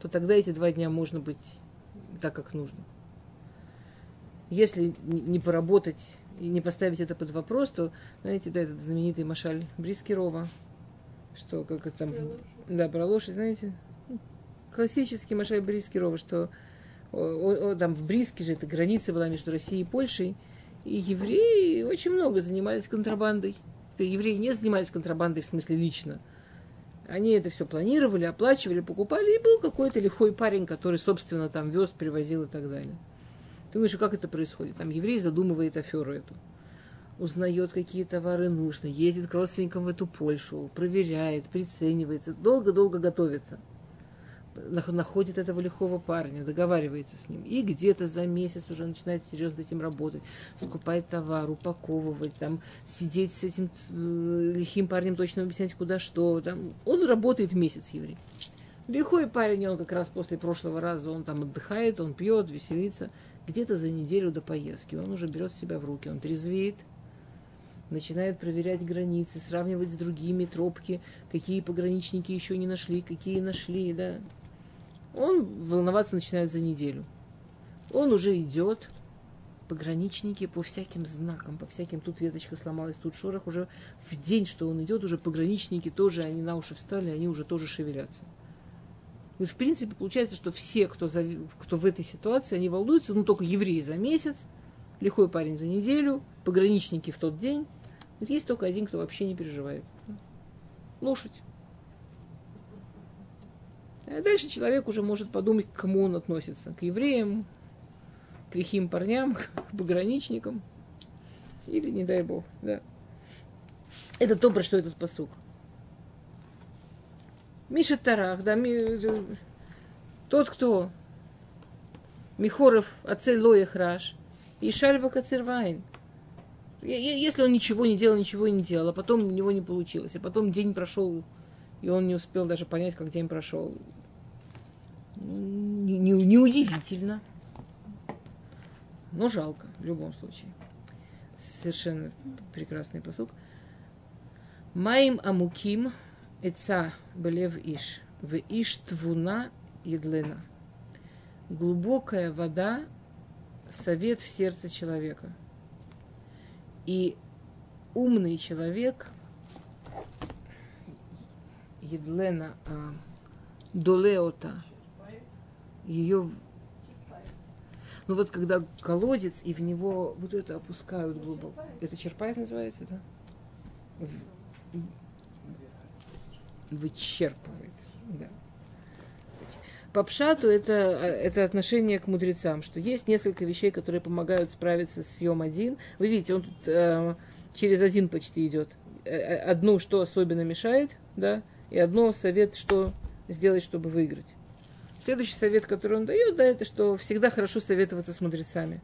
то тогда эти два дня можно быть так, как нужно. Если не поработать и не поставить это под вопрос, то, знаете, да, этот знаменитый Машаль Брискирова, что как это там, да, про лошадь, знаете, классический Машаль Брискирова, что о, о, там в Бриске же это граница была между Россией и Польшей, и евреи очень много занимались контрабандой. Евреи не занимались контрабандой в смысле лично. Они это все планировали, оплачивали, покупали, и был какой-то лихой парень, который, собственно, там вез, привозил и так далее. Ты думаешь, как это происходит? Там еврей задумывает аферу эту, узнает, какие товары нужны, ездит к родственникам в эту Польшу, проверяет, приценивается, долго-долго готовится – находит этого лихого парня, договаривается с ним, и где-то за месяц уже начинает серьезно этим работать, скупать товар, упаковывать, там, сидеть с этим э, лихим парнем, точно объяснять, куда что. Там. Он работает месяц, еврей. Лихой парень, он как раз после прошлого раза, он там отдыхает, он пьет, веселится. Где-то за неделю до поездки он уже берет себя в руки, он трезвеет, начинает проверять границы, сравнивать с другими тропки, какие пограничники еще не нашли, какие нашли, да он волноваться начинает за неделю. Он уже идет, пограничники по всяким знакам, по всяким, тут веточка сломалась, тут шорох, уже в день, что он идет, уже пограничники тоже, они на уши встали, они уже тоже шевелятся. И, в принципе, получается, что все, кто, за, кто в этой ситуации, они волнуются, ну, только евреи за месяц, лихой парень за неделю, пограничники в тот день. Вот есть только один, кто вообще не переживает. Лошадь. А дальше человек уже может подумать, к кому он относится. К евреям, к лихим парням, к пограничникам. Или, не дай бог, да. Это то, про что этот посук. Миша Тарах, да, ми, тот, кто Михоров Ацель Лоях Раш и Шальба Кацервайн. Если он ничего не делал, ничего не делал, а потом у него не получилось, а потом день прошел, и он не успел даже понять, как день прошел неудивительно. Но жалко, в любом случае. Совершенно прекрасный посук. Маим амуким эца белев иш. В иш твуна едлена. Глубокая вода – совет в сердце человека. И умный человек – едлена а, долеота – ее... Ну вот когда колодец, и в него вот это опускают глубоко. Это черпает называется, да? В... Вычерпывает, да. По пшату это, это отношение к мудрецам, что есть несколько вещей, которые помогают справиться с съем один. Вы видите, он тут э, через один почти идет. Э, э, одну, что особенно мешает, да, и одно совет, что сделать, чтобы выиграть. Следующий совет, который он дает, да, это что всегда хорошо советоваться с мудрецами.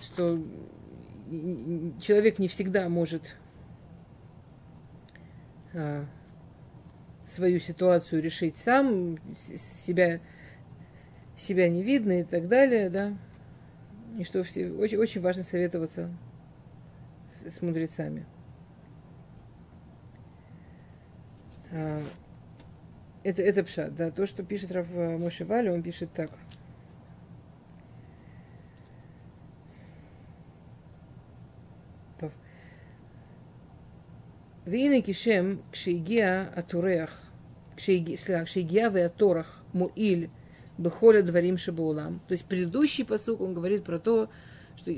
Что человек не всегда может а, свою ситуацию решить сам, себя, себя не видно и так далее, да. И что все, очень, очень важно советоваться с, с мудрецами. А, это, это пшат, да. То, что пишет Рав э, Моше Вали, он пишет так. והנה כשם כשהגיע הטורח, סליחה, כשהגיע והטורח מועיל בכל הדברים שבעולם. То есть предыдущий посук, он говорит про то, что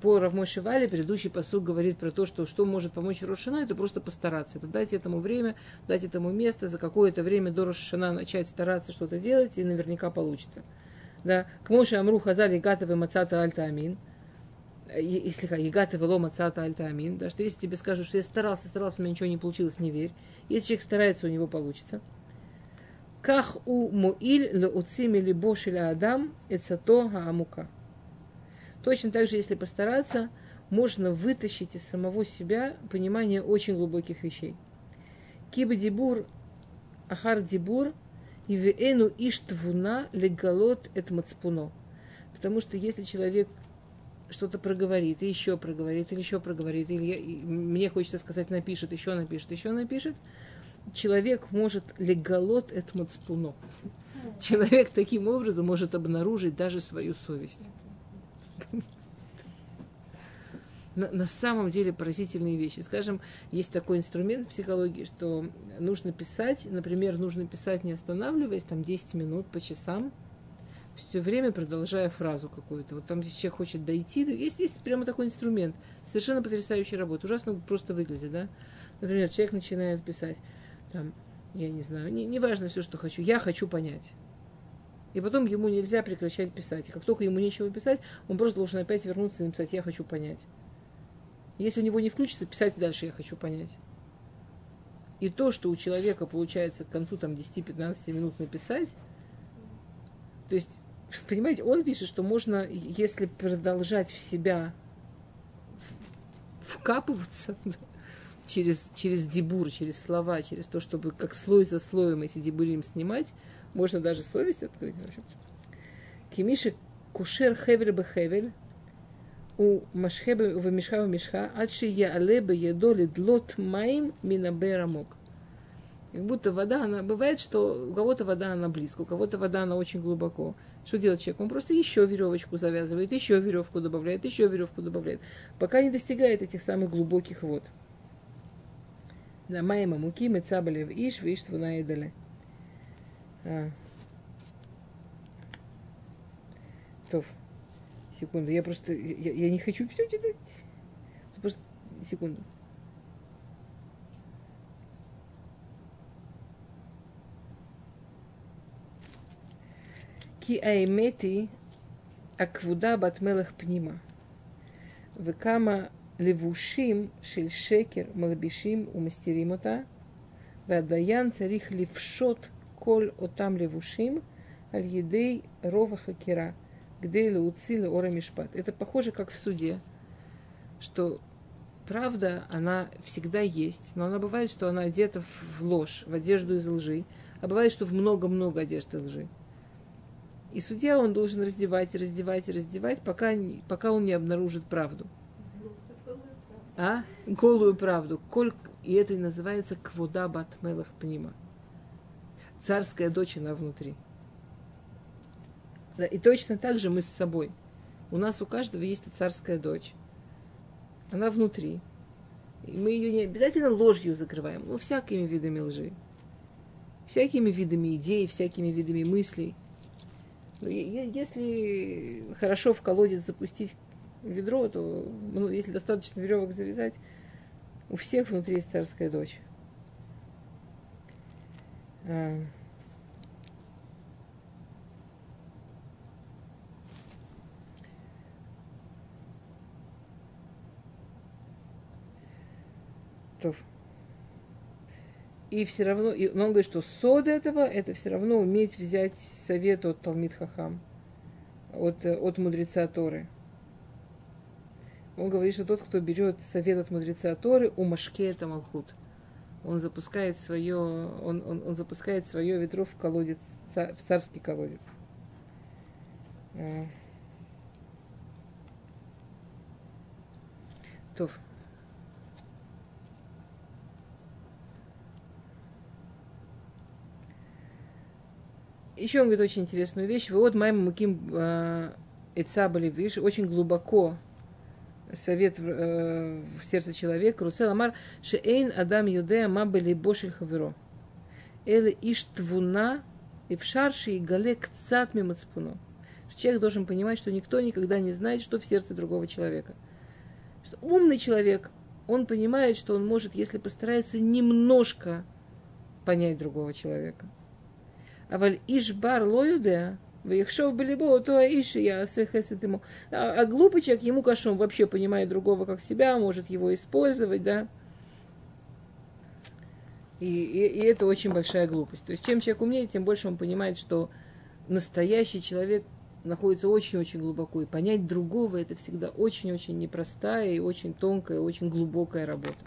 по Равмой Вале предыдущий посуд говорит про то, что что может помочь Рошана, это просто постараться. Это дать этому время, дать этому место, за какое-то время до Рошана начать стараться что-то делать, и наверняка получится. Да. К Моше Амру Хазали Гатавы Мацата Альта Амин. Если Егатавы Ло Мацата Альта Амин. Да, что если тебе скажут, что я старался, старался, у меня ничего не получилось, не верь. Если человек старается, у него получится. Ках у Моиль ле уцими либо адам эцато амука. Точно так же, если постараться, можно вытащить из самого себя понимание очень глубоких вещей. Киба дибур, ахар дибур, и веэну иштвуна легалот эт мацпуно. Потому что если человек что-то проговорит, и еще проговорит, или еще проговорит, или я, и мне хочется сказать, напишет, еще напишет, еще напишет, человек может легалот эт мацпуно. Человек таким образом может обнаружить даже свою совесть. На, на самом деле поразительные вещи. Скажем, есть такой инструмент в психологии, что нужно писать, например, нужно писать не останавливаясь, там 10 минут по часам, все время продолжая фразу какую-то. Вот там, здесь человек хочет дойти, есть, есть прямо такой инструмент. Совершенно потрясающая работа. Ужасно просто выглядит, да? Например, человек начинает писать, там, я не знаю, не, не важно все, что хочу, я хочу понять. И потом ему нельзя прекращать писать. И как только ему нечего писать, он просто должен опять вернуться и написать «я хочу понять». Если у него не включится, писать дальше «я хочу понять». И то, что у человека получается к концу там, 10-15 минут написать, то есть, понимаете, он пишет, что можно, если продолжать в себя вкапываться через, через дебур, через слова, через то, чтобы как слой за слоем эти дебурим снимать, можно даже совесть открыть. Кимиши кушер хевель бы хевель, у машхебе в мишха в мишха, адши я алебе едоли длот маим минабера мог. Как будто вода, она бывает, что у кого-то вода она близко, у кого-то вода она очень глубоко. Что делает человек? Он просто еще веревочку завязывает, еще веревку добавляет, еще веревку добавляет, пока не достигает этих самых глубоких вод. Да, майма муки, мецабалев иш, виш твуна едали. А. Тоф. Секунду, я просто, я, я не хочу все читать. Просто, секунду. כי האמת היא הכבודה בת מלך פנימה, וכמה לבושים של שקר מלבישים ומסתירים אותה, והדיין צריך לפשוט коль отам левушим аль едей рова хакира, где лауцили ора мишпат. Это похоже как в суде, что правда, она всегда есть, но она бывает, что она одета в ложь, в одежду из лжи, а бывает, что в много-много одежды лжи. И судья он должен раздевать, раздевать, раздевать, пока, пока он не обнаружит правду. А? Голую правду. Коль, и это и называется квода батмелах пнима. Царская дочь, она внутри. Да, и точно так же мы с собой. У нас у каждого есть царская дочь. Она внутри. И мы ее не обязательно ложью закрываем, но всякими видами лжи. Всякими видами идей, всякими видами мыслей – если хорошо в колодец запустить ведро, то ну, если достаточно веревок завязать, у всех внутри есть царская дочь. И все равно, и, он говорит, что сод этого, это все равно уметь взять совет от Талмит Хахам, от, от мудреца Торы. Он говорит, что тот, кто берет совет от мудреца Торы, у Машке это Малхут. Он запускает свое, он, он, он запускает свое ведро в колодец, в царский колодец. А. Тоф. еще он говорит очень интересную вещь. Вот Майма Муким Эцабали, видишь, очень глубоко совет в, э, в сердце человека. Руцел Амар Шеэйн Адам Юдея Мабели Бошель Хаверо. Эле Иштвуна и в шарше и гале кцат мимацпуно. Человек должен понимать, что никто никогда не знает, что в сердце другого человека. Что умный человек, он понимает, что он может, если постарается, немножко понять другого человека. А валь ишбар лоюдеа Вехшов Балибо, то Иши я сехесет ему. А, а глупый человек, ему кашом вообще понимает другого как себя, может его использовать, да. И, и, и это очень большая глупость. То есть, чем человек умнее, тем больше он понимает, что настоящий человек находится очень-очень глубоко. И понять другого это всегда очень-очень непростая и очень тонкая, очень глубокая работа.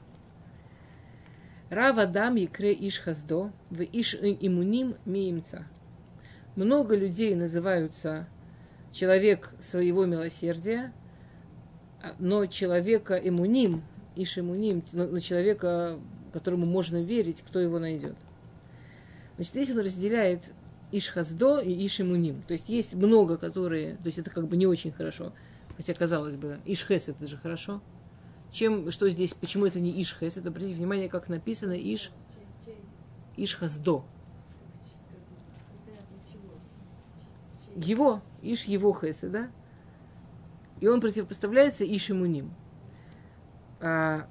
Рав Адам Екре Иш Хаздо, в Иш Имуним Миимца. Много людей называются человек своего милосердия, но человека имуним, Иш Имуним, но человека, которому можно верить, кто его найдет. Значит, здесь он разделяет Ишхаздо и Ишимуним. То есть есть много, которые... То есть это как бы не очень хорошо. Хотя, казалось бы, Ишхес это же хорошо. Чем, что здесь, почему это не Иш Хесед? Обратите внимание, как написано Иш, Чей- чей- Иш Хаздо. когда для чего? Чей- Его, Иш его Хесед, да? И он противопоставляется Иш Имуним. А,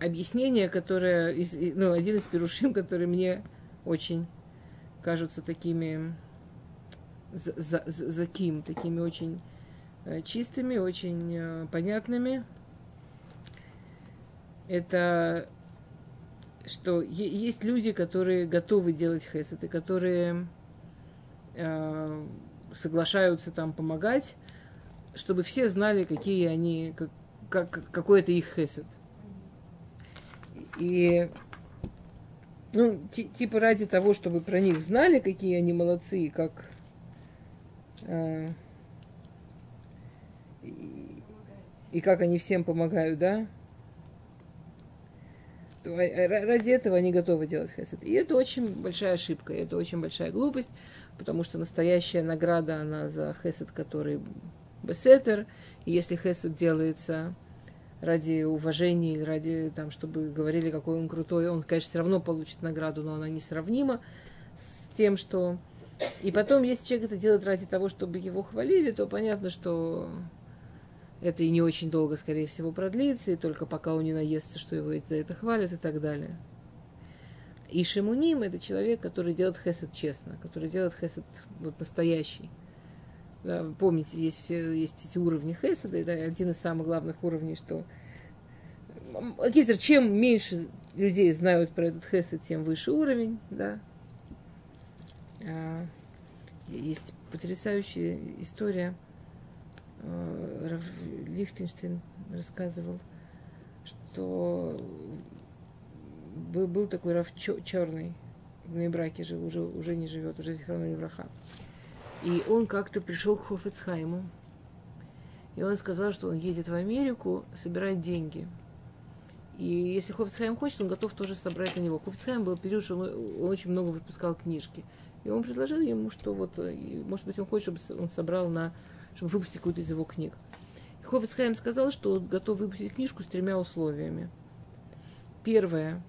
объяснение, которое, из- ну, один из перушим, которые мне очень кажутся такими за, заким, такими очень э, чистыми, очень э, понятными. Это что есть люди, которые готовы делать хесед, и которые э, соглашаются там помогать, чтобы все знали, какие они, как, как, какой это их хесед. И ну, ти- типа ради того, чтобы про них знали, какие они молодцы, и как э, и как они всем помогают, да? Ра- ради этого они готовы делать хесед. И это очень большая ошибка, это очень большая глупость, потому что настоящая награда, она за хесед, который бесетер, и если хесед делается ради уважения или ради, там, чтобы говорили, какой он крутой, он, конечно, все равно получит награду, но она несравнима с тем, что... И потом, если человек это делает ради того, чтобы его хвалили, то понятно, что это и не очень долго, скорее всего, продлится, и только пока он не наестся, что его за это хвалят и так далее. И Шимуним – это человек, который делает хесед честно, который делает хесед вот настоящий. Да, помните, есть, все, есть эти уровни хеседа, это один из самых главных уровней, что Кизер, чем меньше людей знают про этот хесед, тем выше уровень, да. А, есть потрясающая история. Рав Лихтенштейн рассказывал, что был, такой Рав Черный, в Нейбраке жил, уже, уже не живет, уже Зихрана Евраха. И он как-то пришел к Хофецхайму. И он сказал, что он едет в Америку собирать деньги. И если Хофицхайм хочет, он готов тоже собрать на него. Хофицхайм был период, что он, он очень много выпускал книжки. И он предложил ему, что вот, э, может быть, он хочет, чтобы он собрал на, чтобы выпустить какую-то из его книг. Хофицхайм сказал, что он готов выпустить книжку с тремя условиями. Первое,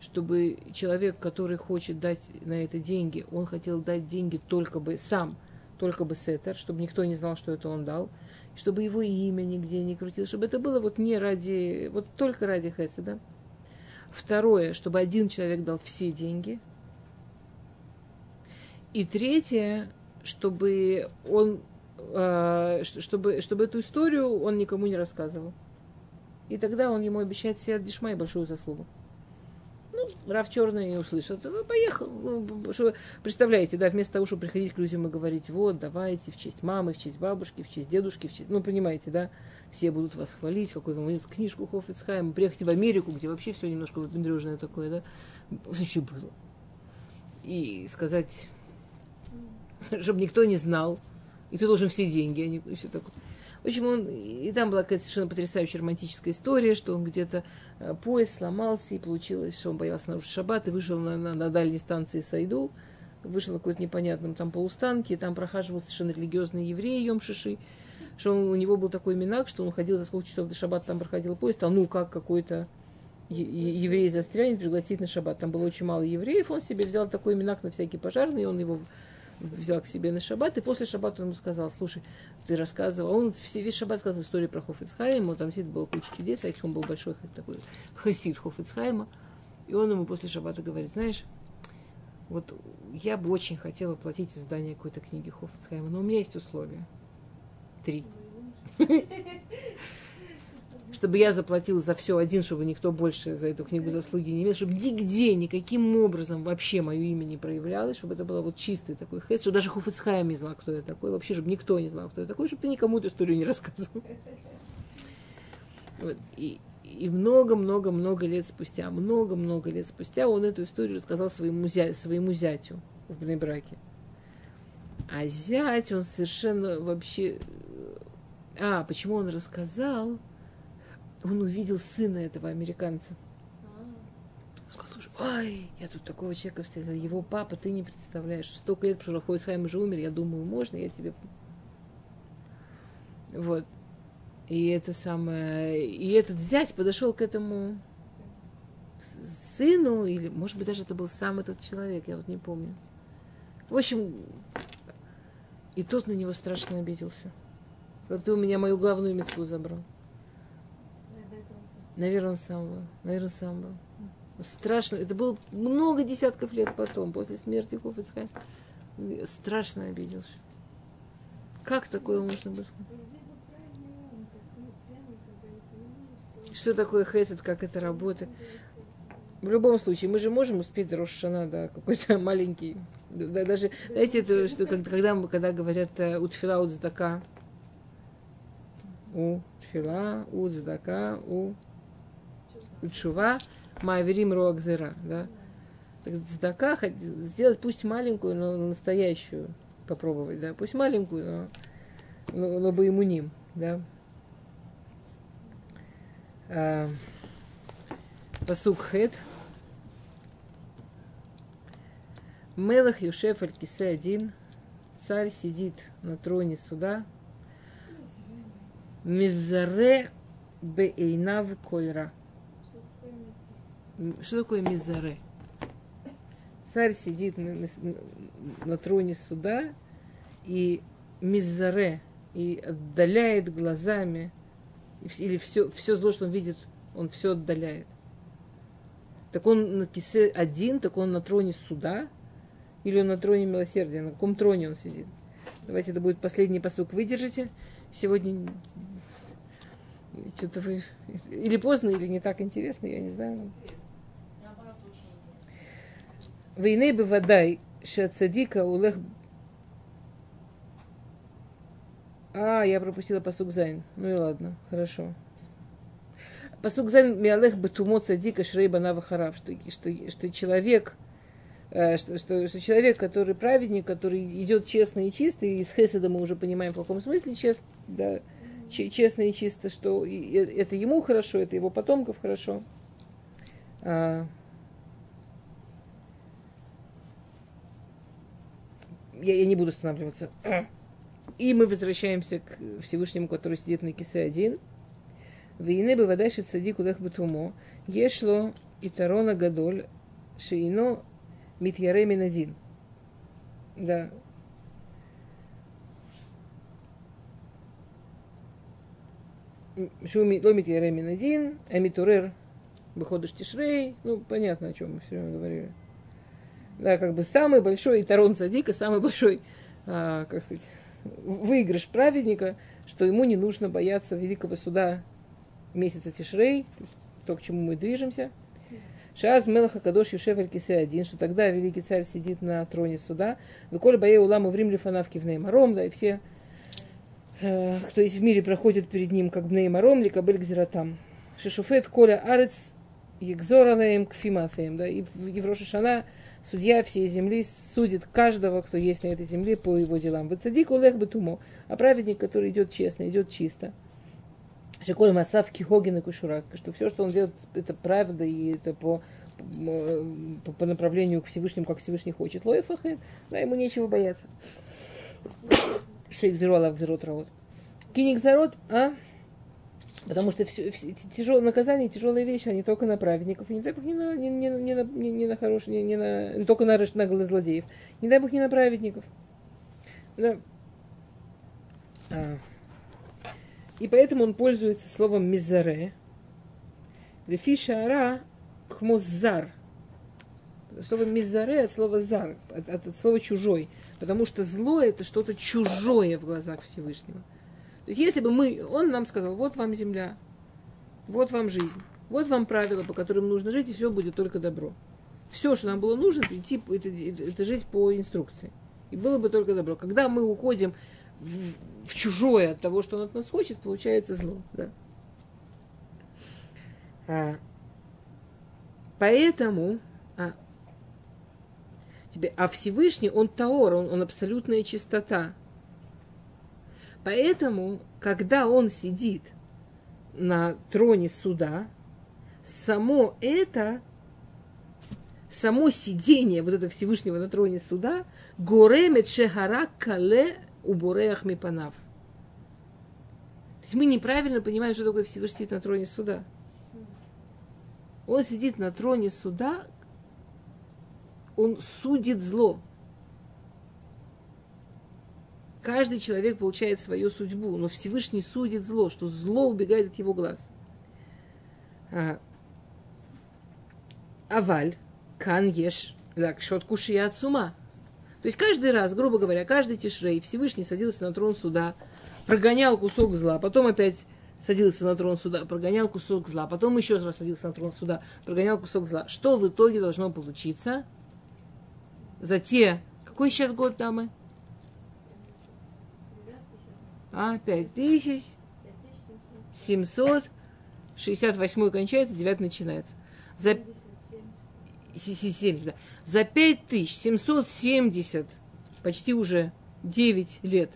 чтобы человек, который хочет дать на это деньги, он хотел дать деньги только бы сам, только бы сеттер, чтобы никто не знал, что это он дал, чтобы его имя нигде не крутилось, чтобы это было вот не ради, вот только ради Хеседа. Второе, чтобы один человек дал все деньги. И третье, чтобы он, чтобы, чтобы эту историю он никому не рассказывал. И тогда он ему обещает себе Дишма и большую заслугу. Ну, Рав Черный не услышал. Ну, поехал. Ну, что, представляете, да, вместо того, чтобы приходить к людям и говорить, вот, давайте, в честь мамы, в честь бабушки, в честь дедушки, в честь... Ну, понимаете, да, все будут вас хвалить, какой вы молодец, книжку Хофицхайм, приехать в Америку, где вообще все немножко выпендрежное такое, да, еще было. И сказать, чтобы никто не знал, и ты должен все деньги, а не и все такое. В общем, он, и там была какая-то совершенно потрясающая романтическая история, что он где-то э, поезд сломался, и получилось, что он боялся нарушить шаббат, и вышел на, на, на дальней станции Сайду, вышел на какой-то непонятном там полустанке, и там прохаживал совершенно религиозный еврей Йом Шиши, что он- у него был такой минак, что он ходил за сколько часов до шаббата, там проходил поезд, а ну как какой-то еврей застрянет, пригласить на шаббат. Там было очень мало евреев, он себе взял такой минак на всякий пожарный, и он его взял к себе на шаббат, и после шаббата он ему сказал, слушай, ты рассказывал, он все, весь шаббат сказал историю про Хофицхайма, там действительно было куча чудес, а он был большой такой хасид Хофицхайма, и он ему после шаббата говорит, знаешь, вот я бы очень хотела платить за издание какой-то книги Хофицхайма, но у меня есть условия. Три. Чтобы я заплатил за все один, чтобы никто больше за эту книгу заслуги не имел, чтобы нигде, никаким образом вообще мое имя не проявлялось, чтобы это было вот чистый такой хест, чтобы даже Хофицхайм не знал, кто я такой, вообще, чтобы никто не знал, кто я такой, чтобы ты никому эту историю не рассказывал. Вот. И, и много-много-много лет спустя, много-много лет спустя он эту историю рассказал своему, зя, своему зятю в браке. А зять, он совершенно вообще... А, почему он рассказал? Он увидел сына этого американца. Сказал, слушай, ой, я тут такого человека встретила, его папа, ты не представляешь, столько лет прошло, Хойсхайм уже умер, я думаю, можно, я тебе... Вот. И это самое... И этот зять подошел к этому сыну, или, может быть, даже это был сам этот человек, я вот не помню. В общем, и тот на него страшно обиделся. Ты у меня мою главную мецву забрал. Наверное, он сам был. Наверное, сам был. Страшно. Это было много десятков лет потом, после смерти Хофицхайм. Страшно обиделся. Как такое можно было сказать? Что... Такое хесед, как это работает? В любом случае, мы же можем успеть за Рошана, да, какой-то маленький. Да, даже, знаете, это, что когда, когда, говорят э, у тфила, у тфила, у цдака, у чува, маверим роакзера, да. Так хоть сделать пусть маленькую, но настоящую попробовать, да, пусть маленькую, но, но, но бы ему ним, да. А, Пасук хет. Мелах Юшеф аль кисе один. Царь сидит на троне суда. Мизаре бейнав кольра. Что такое мизаре? Царь сидит на, на на троне суда и мизаре, и отдаляет глазами, или все, все зло, что он видит, он все отдаляет. Так он на кисе один, так он на троне суда, или он на троне милосердия, на каком троне он сидит? Давайте это будет последний посук. Выдержите. Сегодня что-то вы... Или поздно, или не так интересно, я не знаю. Войны бы водай, шацадика улех... А, я пропустила פסוק זין. Ну и ладно, хорошо. פסוק זין מתהלך בתומו צדיק אשרי בניו אחריו, что, что, что человек, э, что, что, что человек, который праведник, который идет честно и чисто, и с Хеседа мы уже понимаем, в каком смысле чест, да, че- честно и чисто, что это ему хорошо, это его потомков хорошо. А, я, я не буду останавливаться. И мы возвращаемся к Всевышнему, который сидит на кисе один. Вейне бы вода садик удах бетумо. Ешло и тарона гадоль шиино митьяремин один. Да. Шуми ломит яремин один, а митурер выходишь тишрей. Ну, понятно, о чем мы все время говорили. Да, как бы самый большой Тарон Садика, самый большой, а, как сказать, выигрыш праведника, что ему не нужно бояться великого суда месяца Тишрей, то, к чему мы движемся. Шаз Мелаха Кадош Юшев Кисе один, что тогда великий царь сидит на троне суда. Выколь Бае в Римле фанавки в Неймаром, да, и все, э, кто есть в мире, проходят перед ним, как Неймаром, ликабель гзиратам. Шешуфет Коля Арец Егзоралаем Кфимасаем, да, и в, и в Хашана судья всей земли судит каждого, кто есть на этой земле, по его делам. Вацадик улех бетумо, а праведник, который идет честно, идет чисто. Шиколь Масав Кихогин и Кушурак, что все, что он делает, это правда, и это по, по, по направлению к Всевышнему, как Всевышний хочет. Лоефахе, да, ему нечего бояться. Шейк Зеруалав Гзерот Раот. Киник Зарот, а? Потому что все, все, тяжелое наказание, тяжелые вещи, они только на праведников, и не дай бог не на, не, не, не на, не, не на хороших, не, не на, только на наглых злодеев. Не дай бог не на праведников. Да. А. И поэтому он пользуется словом мизаре. Лефиша ара кмоззар. Слово мизаре от слова зар, от, от, от слова чужой. Потому что зло это что-то чужое в глазах Всевышнего. То есть если бы мы, он нам сказал, вот вам земля, вот вам жизнь, вот вам правила, по которым нужно жить, и все будет только добро. Все, что нам было нужно, это, идти, это, это, жить по инструкции. И было бы только добро. Когда мы уходим в, в чужое от того, что он от нас хочет, получается зло. Да? А, поэтому а, тебе, а Всевышний, он Таор, он, он абсолютная чистота. Поэтому, когда он сидит на троне суда, само это, само сидение вот этого Всевышнего на троне суда, горемет шехара кале убореях мипанав. есть мы неправильно понимаем, что такое Всевышний сидит на троне суда. Он сидит на троне суда, он судит зло. Каждый человек получает свою судьбу, но Всевышний судит зло, что зло убегает от его глаз. А, аваль, кан еш, лакшот кушия от ума. То есть каждый раз, грубо говоря, каждый тишрей Всевышний садился на трон суда, прогонял кусок зла, потом опять садился на трон суда, прогонял кусок зла, потом еще раз садился на трон суда, прогонял кусок зла. Что в итоге должно получиться? За те... Какой сейчас год, дамы? А, пять тысяч. Семьсот. Шестьдесят восьмой кончается, девять начинается. За... 70, да. За 5770, почти уже 9 лет,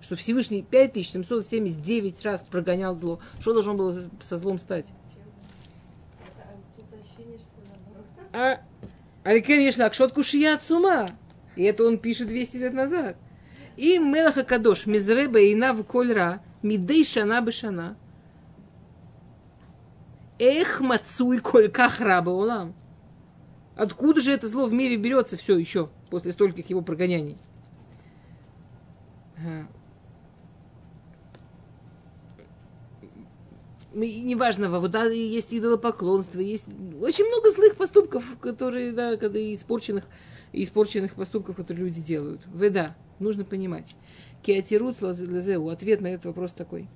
что Всевышний 5779 раз прогонял зло. Что должно было со злом стать? А Аликен Ешлак, шотку шия от ума. И это он пишет 200 лет назад. И Мелаха Кадош, Мизреба и Нав Кольра, Мидей Шана Бешана. Эх, мацуй кольках раба улам. Откуда же это зло в мире берется все еще после стольких его прогоняний? неважно, вот, да, есть идолопоклонство, есть очень много злых поступков, которые, да, когда испорченных, испорченных поступков, которые люди делают. Веда, нужно понимать. Киатирут лазеу, ответ на этот вопрос такой.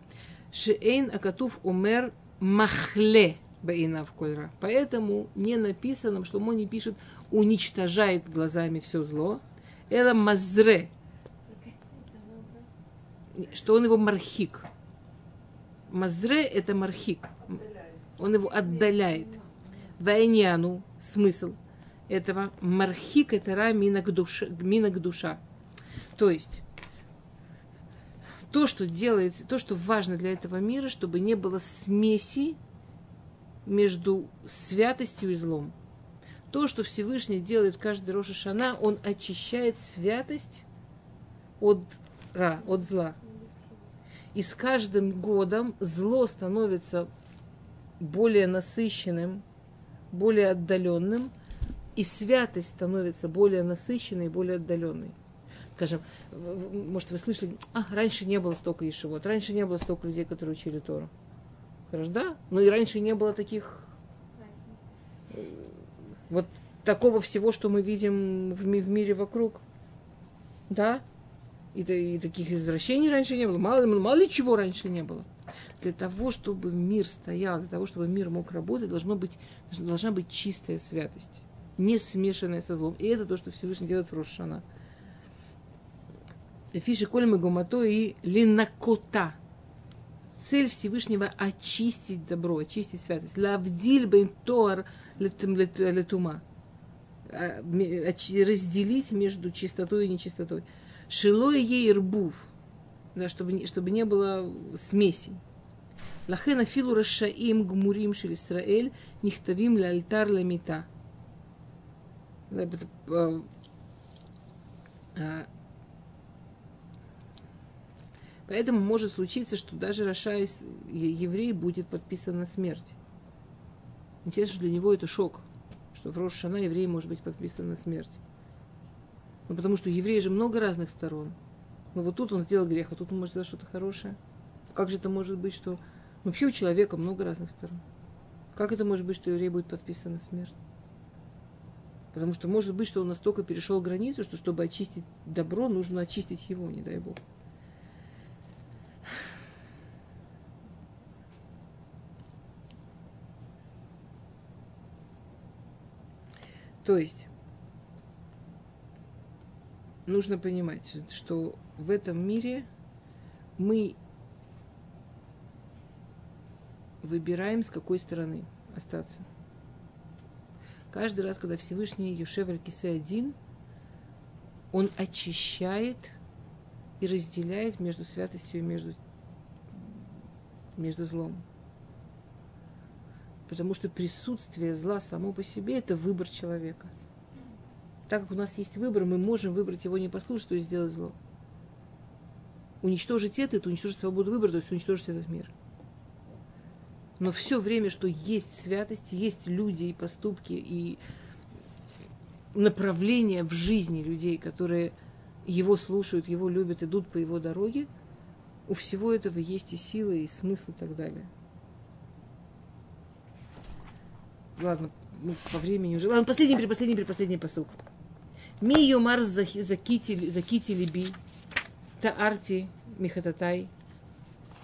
Шеэйн акатув умер махле баинав кольра. Поэтому не написано, что он не пишет уничтожает глазами все зло. Это мазре, что он его мархик. Мазре – это мархик. Он его отдаляет. Вайняну – смысл этого. Мархик – это ра минак душа. То есть, то, что делается, то, что важно для этого мира, чтобы не было смеси между святостью и злом. То, что Всевышний делает каждый Роша Шана, он очищает святость от ра, от зла. И с каждым годом зло становится более насыщенным, более отдаленным, и святость становится более насыщенной и более отдаленной. Скажем, может, вы слышали, а, раньше не было столько ешевод, раньше не было столько людей, которые учили Тору. Хорошо, да? Но и раньше не было таких... Вот такого всего, что мы видим в, в мире вокруг. Да? И, и таких извращений раньше не было. Мало, мало ли чего раньше не было. Для того, чтобы мир стоял, для того, чтобы мир мог работать, должно быть, должна быть чистая святость, не смешанная со злом. И это то, что Всевышний делает в Рошана. Фиши Кольмы Гумато и Линакота. Цель Всевышнего – очистить добро, очистить святость. Лавдиль бен тоар летума. А, разделить между чистотой и нечистотой. Шилой ей рбув, да, чтобы, чтобы не было смесей. Лахена филу рашаим гмурим шел Исраэль нихтавим ля альтар лемита. А, а, поэтому может случиться, что даже Раша еврей будет подписан на смерть. Интересно, что для него это шок, что в Рошана еврей может быть подписан на смерть. Ну, потому что у еврея же много разных сторон. Ну, вот тут он сделал грех, а тут он может сделать что-то хорошее. Как же это может быть, что... Вообще у человека много разных сторон. Как это может быть, что еврей будет подписан на смерть? Потому что может быть, что он настолько перешел границу, что чтобы очистить добро, нужно очистить его, не дай бог. То есть, нужно понимать, что в этом мире мы выбираем, с какой стороны остаться. Каждый раз, когда Всевышний Юшевель Кисе один, он очищает и разделяет между святостью и между, между злом. Потому что присутствие зла само по себе – это выбор человека – так как у нас есть выбор, мы можем выбрать его не послушать, то есть сделать зло. Уничтожить это, это уничтожить свободу выбора, то есть уничтожить этот мир. Но все время, что есть святость, есть люди и поступки, и направления в жизни людей, которые его слушают, его любят, идут по его дороге, у всего этого есть и сила, и смысл, и так далее. Ладно, ну, по времени уже. Ладно, последний, предпоследний, предпоследний посук. Ми юмар закити, закити либи, таарти михататай.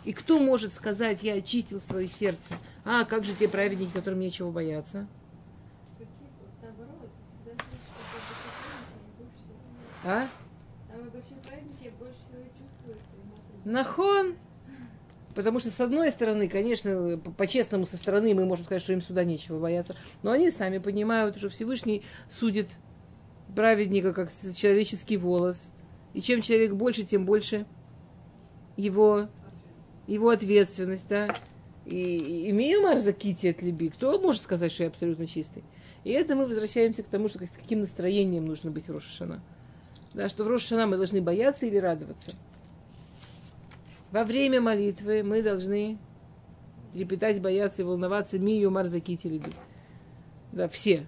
И кто может сказать, я очистил свое сердце? А, как же те праведники, которым нечего бояться? А? Нахон. Потому что, с одной стороны, конечно, по-честному, со стороны мы можем сказать, что им сюда нечего бояться. Но они сами понимают, что Всевышний судит праведника как человеческий волос. И чем человек больше, тем больше его, его ответственность, да. И, имею Марза Кити от Либи. Кто может сказать, что я абсолютно чистый? И это мы возвращаемся к тому, что с каким настроением нужно быть в Рошашана. Да, что в Рошашана мы должны бояться или радоваться. Во время молитвы мы должны трепетать, бояться и волноваться Мию Марзакити Либи. Да, все.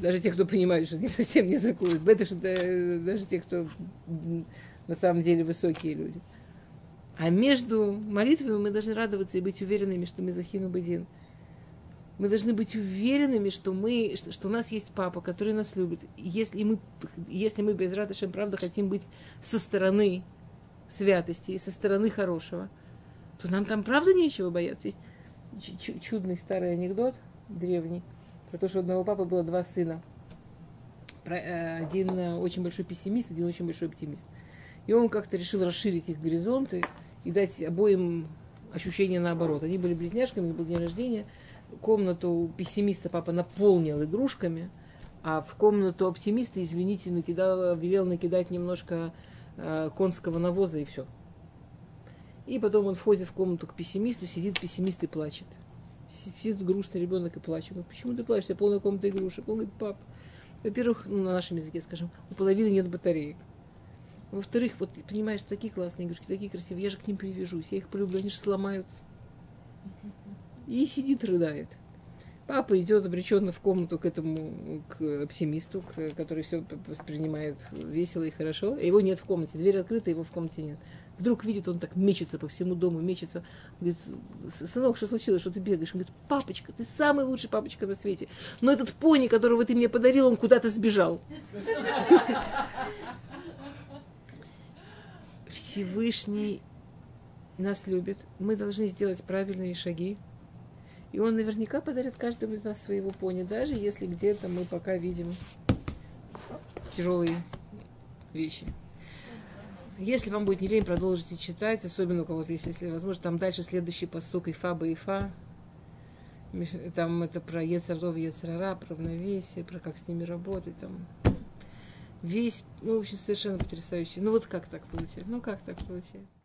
Даже те, кто понимает, что не совсем не закуют. Это что даже те, кто на самом деле высокие люди. А между молитвами мы должны радоваться и быть уверенными, что мы захину бедин. Мы должны быть уверенными, что, мы, что, что у нас есть папа, который нас любит. Если мы, если мы без радости, правда, хотим быть со стороны святости, со стороны хорошего, то нам там правда нечего бояться. Есть чудный старый анекдот, древний, про то, что у одного папы было два сына. Э, один э, очень большой пессимист, один очень большой оптимист. И он как-то решил расширить их горизонты и дать обоим ощущение наоборот. Они были близняшками, был день рождения. Комнату пессимиста папа наполнил игрушками, а в комнату оптимиста, извините, накидал, велел накидать немножко э, конского навоза и все. И потом он входит в комнату к пессимисту, сидит пессимист и плачет. Сидит грустный ребенок и плачет. Говорит, почему ты плачешь? Тебя полная комната игрушек. Он говорит, пап, во-первых, ну, на нашем языке, скажем, у половины нет батареек. Во-вторых, вот понимаешь, такие классные игрушки, такие красивые, я же к ним привяжусь, я их полюблю, они же сломаются. И сидит, рыдает. Папа идет обреченно в комнату к этому, к оптимисту, к, который все воспринимает весело и хорошо. Его нет в комнате, дверь открыта, его в комнате нет. Вдруг видит, он так мечется по всему дому, мечется. Говорит, сынок, что случилось, что ты бегаешь? Он говорит, папочка, ты самый лучший папочка на свете. Но этот пони, которого ты мне подарил, он куда-то сбежал. Всевышний нас любит, мы должны сделать правильные шаги, и он наверняка подарит каждому из нас своего пони, даже если где-то мы пока видим тяжелые вещи. Если вам будет не лень, продолжите читать, особенно у кого-то есть, если возможно, там дальше следующий посук Ифа Баифа. Там это про Ецаров, Ецарара, про равновесие, про как с ними работать. Там весь, ну, в общем, совершенно потрясающий. Ну, вот как так получается? Ну, как так получается?